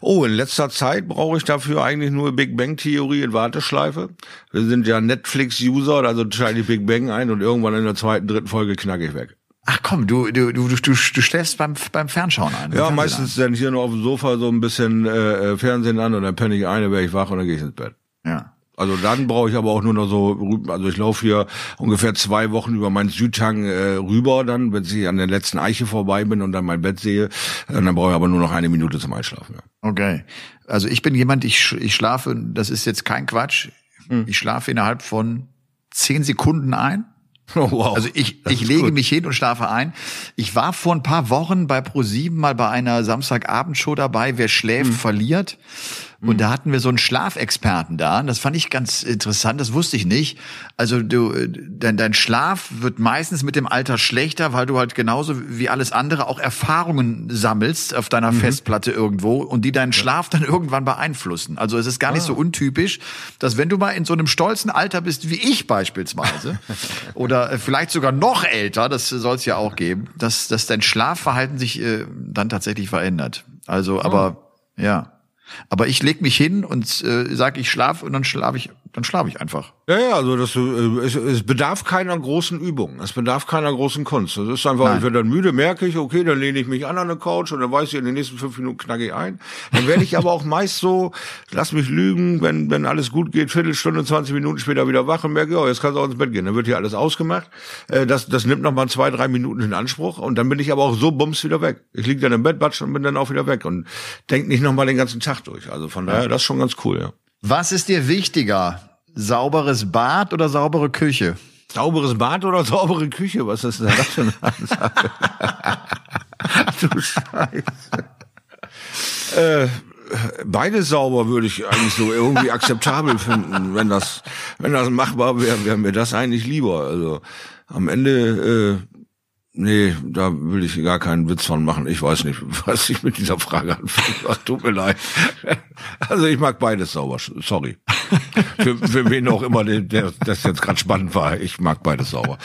Oh, in letzter Zeit brauche ich dafür eigentlich nur Big Bang Theorie in Warteschleife. Wir sind ja Netflix-User, also schalte ich Big Bang ein und irgendwann in der zweiten, dritten Folge knacke ich weg.
Ach komm, du du du du, du schläfst beim beim Fernschauen ein.
Ja, meistens dann hier nur auf dem Sofa so ein bisschen äh, äh, Fernsehen an und dann penne ich ein, dann werde ich wach und dann gehe ich ins Bett. Ja. Also dann brauche ich aber auch nur noch so, also ich laufe hier ungefähr zwei Wochen über meinen Südhang äh, rüber, dann, wenn ich an der letzten Eiche vorbei bin und dann mein Bett sehe, äh, dann brauche ich aber nur noch eine Minute zum Einschlafen. Ja.
Okay. Also ich bin jemand, ich, ich schlafe, das ist jetzt kein Quatsch, hm. ich schlafe innerhalb von zehn Sekunden ein. *laughs* Oh, wow. Also ich, ich lege gut. mich hin und schlafe ein. Ich war vor ein paar Wochen bei Pro7 mal bei einer Samstagabendshow dabei, wer schläft, hm. verliert. Und da hatten wir so einen Schlafexperten da. Und das fand ich ganz interessant. Das wusste ich nicht. Also du, dein, dein Schlaf wird meistens mit dem Alter schlechter, weil du halt genauso wie alles andere auch Erfahrungen sammelst auf deiner mhm. Festplatte irgendwo und die deinen Schlaf dann irgendwann beeinflussen. Also es ist gar nicht ah. so untypisch, dass wenn du mal in so einem stolzen Alter bist wie ich beispielsweise *laughs* oder vielleicht sogar noch älter, das soll es ja auch geben, dass, dass dein Schlafverhalten sich äh, dann tatsächlich verändert. Also, aber oh. ja. Aber ich leg mich hin und äh, sage, ich schlafe und dann schlafe ich, dann schlafe ich einfach.
Ja, ja, also das, äh, es, es bedarf keiner großen Übung, es bedarf keiner großen Kunst. Das ist einfach, Nein. ich werde dann müde, merke ich, okay, dann lehne ich mich an an der Couch und dann weiß ich, in den nächsten fünf Minuten knacke ich ein. Dann werde ich aber auch meist so, lass mich lügen, wenn, wenn alles gut geht, Viertelstunde, 20 Minuten später wieder wach und merke, oh, jetzt kannst du auch ins Bett gehen. Dann wird hier alles ausgemacht. Äh, das, das nimmt noch mal zwei, drei Minuten in Anspruch und dann bin ich aber auch so bums wieder weg. Ich liege dann im Bett, batsch und bin dann auch wieder weg und denk nicht noch mal den ganzen Tag durch. Also von daher, das ist schon ganz cool, ja.
Was ist dir wichtiger? Sauberes Bad oder saubere Küche?
Sauberes Bad oder saubere Küche? Was ist denn das für eine Ansage? *laughs* du Scheiße. Äh, beide sauber würde ich eigentlich so irgendwie akzeptabel finden. Wenn das, wenn das machbar wäre, wäre mir das eigentlich lieber. Also am Ende äh, Nee, da will ich gar keinen Witz von machen. Ich weiß nicht, *laughs* was ich mit dieser Frage anfange. Tut mir leid. *laughs* Also ich mag beides sauber. Sorry. Für, für wen auch immer der, der das jetzt gerade spannend war. Ich mag beides sauber.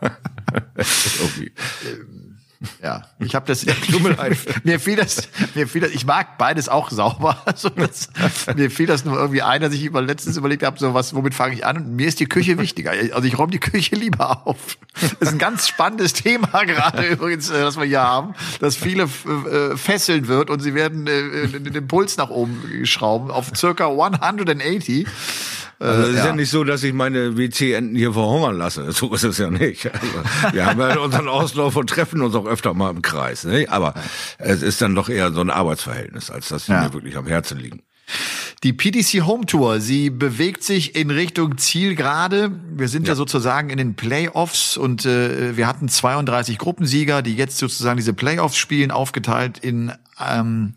*laughs*
Ja, ich habe das. *laughs* mir fiel das, mir fiel das. Ich mag beides auch sauber. *laughs* Also das, mir fiel das nur irgendwie ein, dass ich über letztens überlegt habe, so was, womit fange ich an? Und mir ist die Küche wichtiger. Also ich räume die Küche lieber auf. Das ist ein ganz spannendes Thema *laughs* gerade übrigens, äh, das wir hier haben, dass viele äh, fesseln wird und sie werden äh, den Puls nach oben schrauben auf circa 180.
Also es ist ja. ja. nicht so, dass ich meine WC-Enten hier verhungern lasse. *laughs* So ist es ja nicht. Also, wir haben ja unseren Auslauf und treffen uns auch öfter mal im Kreis. Ne? Aber es ist dann doch eher so ein Arbeitsverhältnis, als dass sie ja. mir wirklich am Herzen liegen.
Die PDC Home Tour, sie bewegt sich in Richtung Zielgerade. Wir sind ja. ja sozusagen in den Playoffs und äh, wir hatten 32 Gruppensieger, die jetzt sozusagen diese Playoffs spielen, aufgeteilt in ähm,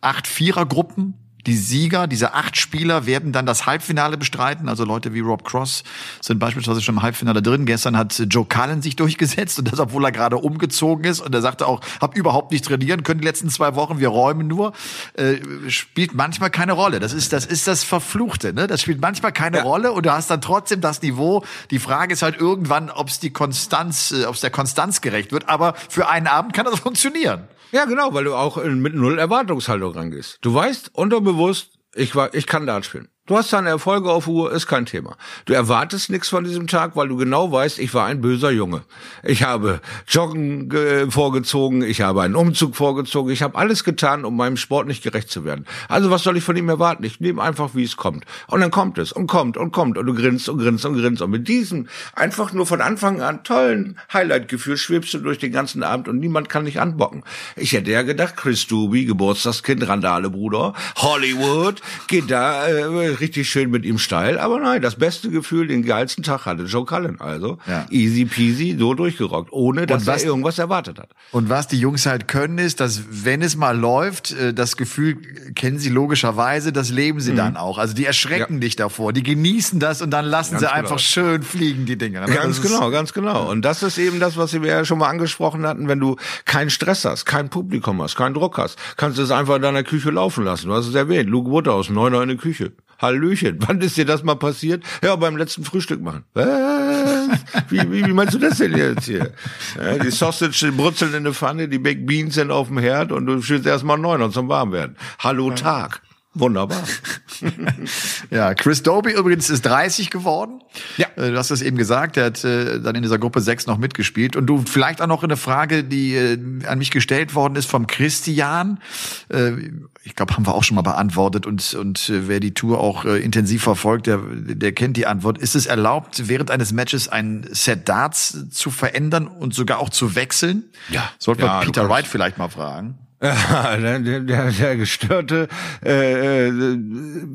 acht Vierergruppen. Die Sieger, diese acht Spieler, werden dann das Halbfinale bestreiten. Also Leute wie Rob Cross sind beispielsweise schon im Halbfinale drin. Gestern hat Joe Cullen sich *laughs* durchgesetzt und das, obwohl er gerade umgezogen ist. Und er sagte auch, hab überhaupt nicht trainieren können die letzten zwei Wochen. Wir räumen nur. Äh, spielt manchmal keine Rolle. Das ist das ist das Verfluchte. Ne? Das spielt manchmal keine ja. Rolle und du hast dann trotzdem das Niveau. Die Frage ist halt irgendwann, ob es die Konstanz, äh, ob es der Konstanz gerecht wird. Aber für einen Abend kann das *laughs* funktionieren.
Ja, genau, weil du auch mit null Erwartungshaltung rangehst. Du weißt unterbewusst, ich war, ich kann Dart spielen. Du hast deine Erfolge auf Uhr, ist kein Thema. Du erwartest nichts von diesem Tag, weil du genau weißt, ich war ein böser Junge. Ich habe Joggen vorgezogen, ich habe einen Umzug vorgezogen, ich habe alles getan, um meinem Sport nicht gerecht zu werden. Also was soll ich von ihm erwarten? Ich nehme einfach, wie es kommt. Und dann kommt es und kommt und kommt und du grinst und grinst und grinst. Und mit diesem einfach nur von Anfang an tollen Highlight-Gefühl schwebst du durch den ganzen Abend und niemand kann dich anbocken. Ich hätte ja gedacht, Chris Duby, Geburtstagskind, Randale Bruder, Hollywood, geht da äh, richtig schön mit ihm steil, aber nein, das beste Gefühl, den geilsten Tag hatte Joe Cullen. Also ja. easy peasy, so durchgerockt, ohne dass was, er irgendwas erwartet hat.
Und was die Jungs halt können, ist, dass wenn es mal läuft, äh, das Gefühl kennen sie logischerweise, das leben sie mhm. dann auch. Also die erschrecken ja. dich davor, die genießen das und dann lassen ganz sie genau. einfach schön fliegen, die Dinger.
Ne? Ganz genau, ganz genau. Und das ist eben das, was wir ja schon mal angesprochen hatten, wenn du keinen Stress hast, kein Publikum hast, keinen Druck hast, kannst du es einfach in deiner Küche laufen lassen. Du hast es erwähnt, Luke Woodhouse, Neuner in der Küche. Hallöchen, *laughs* wann ist dir das mal passiert? Ja, beim letzten Frühstück machen. Was? Wie, wie, wie meinst du das denn jetzt hier? Ja, die Sausage brutzeln in der Pfanne, die Baked Beans sind auf dem Herd und du schützt erstmal neun und zum Warmwerden. Hallo Tag. Wunderbar. *laughs*
ja, Chris Doby übrigens ist 30 geworden. Ja. Äh, du hast es eben gesagt, er hat äh, dann in dieser Gruppe 6 noch mitgespielt. Und du vielleicht auch noch eine Frage, die äh, an mich gestellt worden ist vom Christian. Äh, ich glaube, haben wir auch schon mal beantwortet. Und, und äh, wer die Tour auch äh, intensiv verfolgt, der, der kennt die Antwort. Ist es erlaubt, während eines Matches ein Set Darts zu verändern und sogar auch zu wechseln? Ja. Sollten wir ja, Peter Wright vielleicht mal fragen. *laughs*
Ja, der, der, der gestörte äh, äh,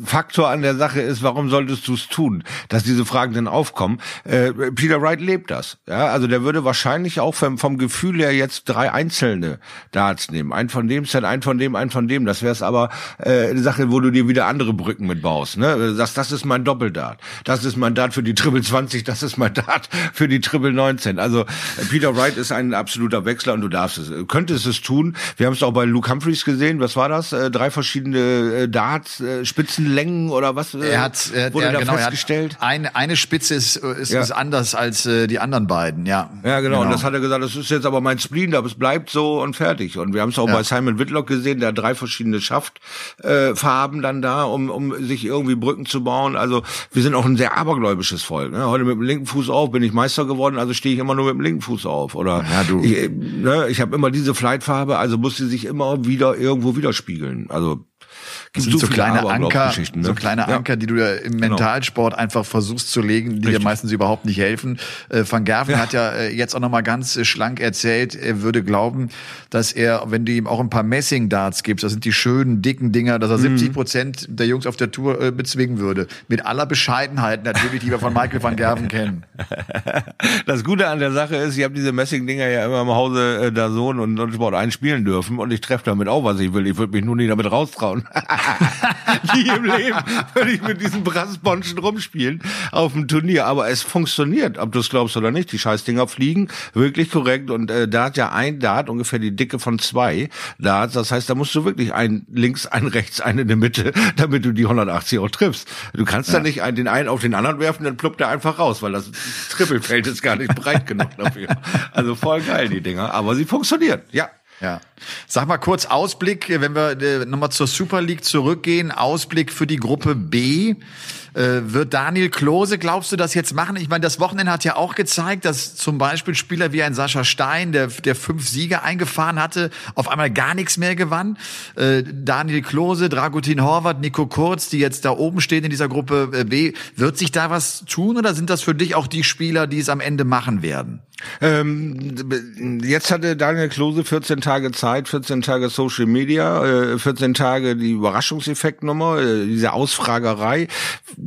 Faktor an der Sache ist, warum solltest du es tun, dass diese Fragen denn aufkommen? Äh, Peter Wright lebt das. Ja, also der würde wahrscheinlich auch vom, vom Gefühl her jetzt drei einzelne Darts nehmen. Ein von dem Set, ein von dem, ein von dem. Das wäre es aber äh, eine Sache, wo du dir wieder andere Brücken mitbaust. Ne? Das, das ist mein Doppeldart. Das ist mein Dart für die Triple 20, das ist mein Dart für die Triple 19. Also Peter Wright ist ein absoluter Wechsler und du darfst es. Könntest es tun. Wir haben es auch bei Luke Humphreys gesehen. Was war das? Äh, drei verschiedene äh, Darts, äh, Spitzenlängen oder was?
Äh, er hat, er, wurde er, da genau, festgestellt? eine, eine Spitze ist, ist, ja. ist anders als äh, die anderen beiden, ja.
Ja, genau. genau. Und das hat er gesagt, das ist jetzt aber mein Spleen, aber es bleibt so und fertig. Und wir haben es auch ja. bei Simon Whitlock gesehen, der hat drei verschiedene Schaftfarben äh, dann da, um, um sich irgendwie Brücken zu bauen. Also wir sind auch ein sehr abergläubisches Volk. Ne? Heute mit dem linken Fuß auf bin ich Meister geworden, also stehe ich immer nur mit dem linken Fuß auf. Oder ja, du. ich, ne, ich habe immer diese Flightfarbe, also muss sie sich immer wieder irgendwo widerspiegeln. Also
sind so, so kleine Anker, ne? so kleine. Anker, die du ja im genau. Mentalsport genau. einfach versuchst zu legen, die Richtig. dir meistens überhaupt nicht helfen. Äh, Van Gerven ja. hat ja äh, jetzt auch nochmal ganz äh, schlank erzählt, er würde glauben, dass er, wenn du ihm auch ein paar Messing-Darts gibst, das sind die schönen, dicken Dinger, dass er mhm. 70 Prozent der Jungs auf der Tour äh, bezwingen würde. Mit aller Bescheidenheit natürlich, die wir von Michael van Gerven kennen. *laughs*
Das Gute an der Sache ist, ich habe diese Messing-Dinger ja immer im Hause äh, der Sohn und, und Sport einspielen dürfen und ich treffe damit auch, was ich will. Ich würde mich nur nie damit raustrauen. *laughs* *laughs* Nie im Leben würde ich mit diesen Brassbonschen rumspielen auf dem Turnier. Aber es funktioniert, ob du es glaubst oder nicht. Die Scheißdinger fliegen wirklich korrekt. Und äh, da hat ja ein Dart ungefähr die Dicke von zwei Darts. Das heißt, da musst du wirklich ein links, ein rechts, einen in der Mitte, *laughs* damit du die 180 auch triffst. Du kannst ja. da nicht den einen auf den anderen werfen, dann pluppt er einfach raus, weil das Trippelfeld ist gar nicht breit genug dafür. *laughs* Also voll geil, die Dinger. Aber sie funktionieren, ja.
Ja. Sag mal kurz Ausblick, wenn wir äh, nochmal zur Super League zurückgehen, Ausblick für die Gruppe B. Äh, wird Daniel Klose, glaubst du, das jetzt machen? Ich meine, das Wochenende hat ja auch gezeigt, dass zum Beispiel Spieler wie ein Sascha Stein, der, der fünf Siege eingefahren hatte, auf einmal gar nichts mehr gewann. Äh, Daniel Klose, Dragutin Horvath, Nico Kurz, die jetzt da oben stehen in dieser Gruppe äh, B. Wird sich da was tun oder sind das für dich auch die Spieler, die es am Ende machen werden?
Ähm, jetzt hatte Daniel Klose 14 Tage Zeit, 14 Tage Social Media, äh, 14 Tage die Überraschungseffektnummer, äh, diese Ausfragerei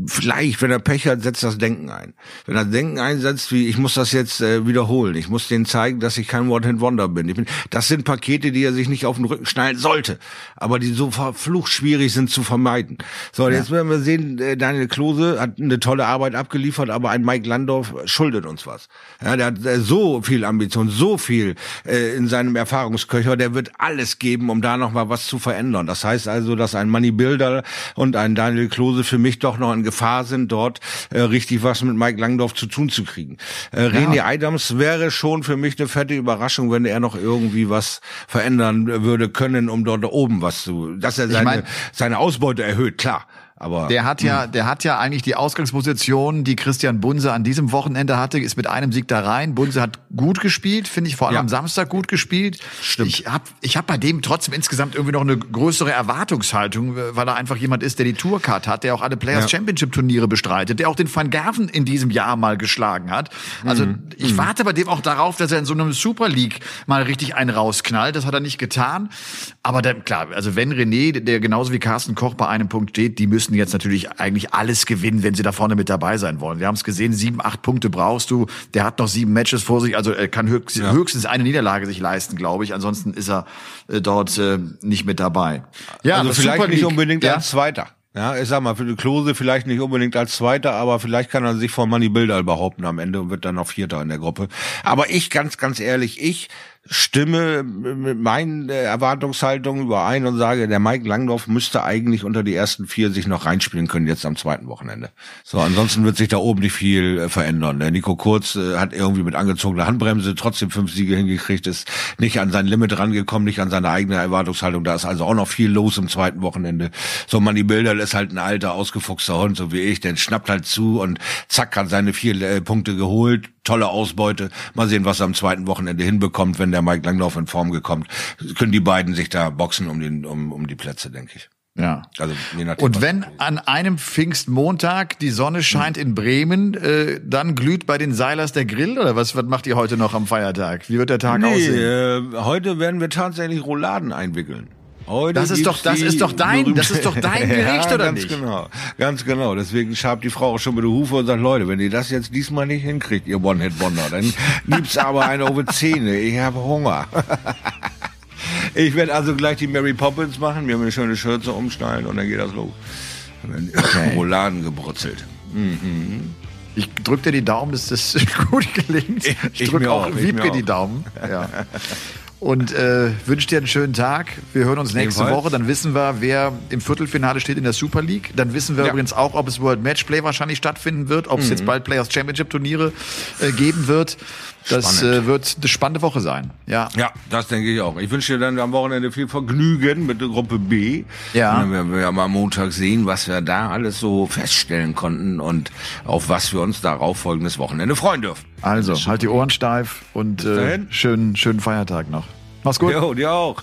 vielleicht, wenn er Pech hat, setzt das Denken ein. Wenn er Denken einsetzt, wie ich muss das jetzt äh, wiederholen, ich muss denen zeigen, dass ich kein One-Hit-Wonder bin. bin. Das sind Pakete, die er sich nicht auf den Rücken schnallen sollte, aber die so verflucht schwierig sind zu vermeiden. So, ja. jetzt werden wir sehen, äh, Daniel Klose hat eine tolle Arbeit abgeliefert, aber ein Mike Landorf schuldet uns was. Ja, der hat äh, so viel Ambition, so viel äh, in seinem Erfahrungsköcher, der wird alles geben, um da noch mal was zu verändern. Das heißt also, dass ein Money Builder und ein Daniel Klose für mich doch noch in Gefahr sind, dort äh, richtig was mit Mike Langdorf zu tun zu kriegen. Äh, ja. René Adams wäre schon für mich eine fette Überraschung, wenn er noch irgendwie was verändern würde können, um dort oben was zu, dass er seine, ich mein, seine Ausbeute erhöht, klar. Aber
der hat ja, hm. der hat ja eigentlich die Ausgangsposition, die Christian Bunse an diesem Wochenende hatte, ist mit einem Sieg da rein. Bunse hat gut gespielt, finde ich, vor allem ja. am Samstag gut gespielt. Stimmt. Ich habe ich hab bei dem trotzdem insgesamt irgendwie noch eine größere Erwartungshaltung, weil er einfach jemand ist, der die Tourcard hat, der auch alle Players ja. Championship Turniere bestreitet, der auch den Van Gerven in diesem Jahr mal geschlagen hat. Also mhm. ich mhm. warte bei dem auch darauf, dass er in so einem Super League mal richtig einen rausknallt. Das hat er nicht getan. Aber dann, klar, also wenn René, der genauso wie Carsten Koch bei einem Punkt steht, die müssen müssen jetzt natürlich eigentlich alles gewinnen, wenn sie da vorne mit dabei sein wollen. Wir haben es gesehen, sieben, acht Punkte brauchst du. Der hat noch sieben Matches vor sich, also er kann höchst, ja. höchstens eine Niederlage sich leisten, glaube ich. Ansonsten ist er äh, dort äh, nicht mit dabei.
Ja, also vielleicht nicht unbedingt ja? als Zweiter. Ja, ich sag mal, für die Klose vielleicht nicht unbedingt als Zweiter, aber vielleicht kann er sich vor Money Bilder behaupten am Ende und wird dann noch Vierter in der Gruppe. Aber ich, ganz, ganz ehrlich, ich stimme mit meinen äh, Erwartungshaltungen überein und sage, der Mike Langdorf müsste eigentlich unter die ersten vier sich noch reinspielen können jetzt am zweiten Wochenende. So, ansonsten wird sich da oben nicht viel äh, verändern. Der Nico Kurz äh, hat irgendwie mit angezogener Handbremse trotzdem fünf Siege hingekriegt, ist nicht an sein Limit rangekommen, nicht an seine eigene Erwartungshaltung. Da ist also auch noch viel los im zweiten Wochenende. So, Manny Bilder ist halt ein alter, ausgefuchster Hund, so wie ich, der schnappt halt zu und zack, hat seine vier Punkte geholt. Tolle Ausbeute. Mal sehen, was er am zweiten Wochenende hinbekommt, wenn der Mike Langlauf in Form gekommen, können die beiden sich da boxen um, den, um, um die Plätze, denke ich.
Ja. Also, je nachdem, Und wenn an einem Pfingstmontag die Sonne scheint hm. in Bremen, äh, dann glüht bei den Seilers der Grill oder was, was macht ihr heute noch am Feiertag? Wie wird der Tag nee, aussehen?
Äh, heute werden wir tatsächlich Rouladen einwickeln.
Heute das ist doch, das ist doch dein, das ist doch dein Gericht, ja, oder
ganz
nicht?
genau, ganz genau. Deswegen schabt die Frau auch schon mit der Hufe und sagt, Leute, wenn ihr das jetzt diesmal nicht hinkriegt, ihr One-Hit-Wonder, dann *laughs* gibt's aber eine over Zähne. Ich habe Hunger. *laughs* ich werde also gleich die Mary Poppins machen, mir eine schöne Schürze umschneiden und dann geht das los. Okay. Rouladen gebrutzelt. Mhm.
Ich drücke dir die Daumen, dass das *laughs* gut gelingt. Ich, ich drücke auch, auch Wiebke die Daumen. Ja. Und äh, wünsche dir einen schönen Tag. Wir hören uns nächste Woche. Dann wissen wir, wer im Viertelfinale steht in der Super League. Dann wissen wir ja. übrigens auch, ob es World Matchplay wahrscheinlich stattfinden wird, ob es mhm. jetzt bald Players Championship Turniere äh, geben wird. Das äh, wird eine spannende Woche sein. Ja.
Ja, das denke ich auch. Ich wünsche dir dann am Wochenende viel Vergnügen mit der Gruppe B. Ja. Und dann werden wir ja mal am Montag sehen, was wir da alles so feststellen konnten und auf was wir uns darauf folgendes Wochenende freuen dürfen.
Also, halt die Ohren steif und äh, schönen, schönen Feiertag noch. Mach's gut.
Jo, dir auch.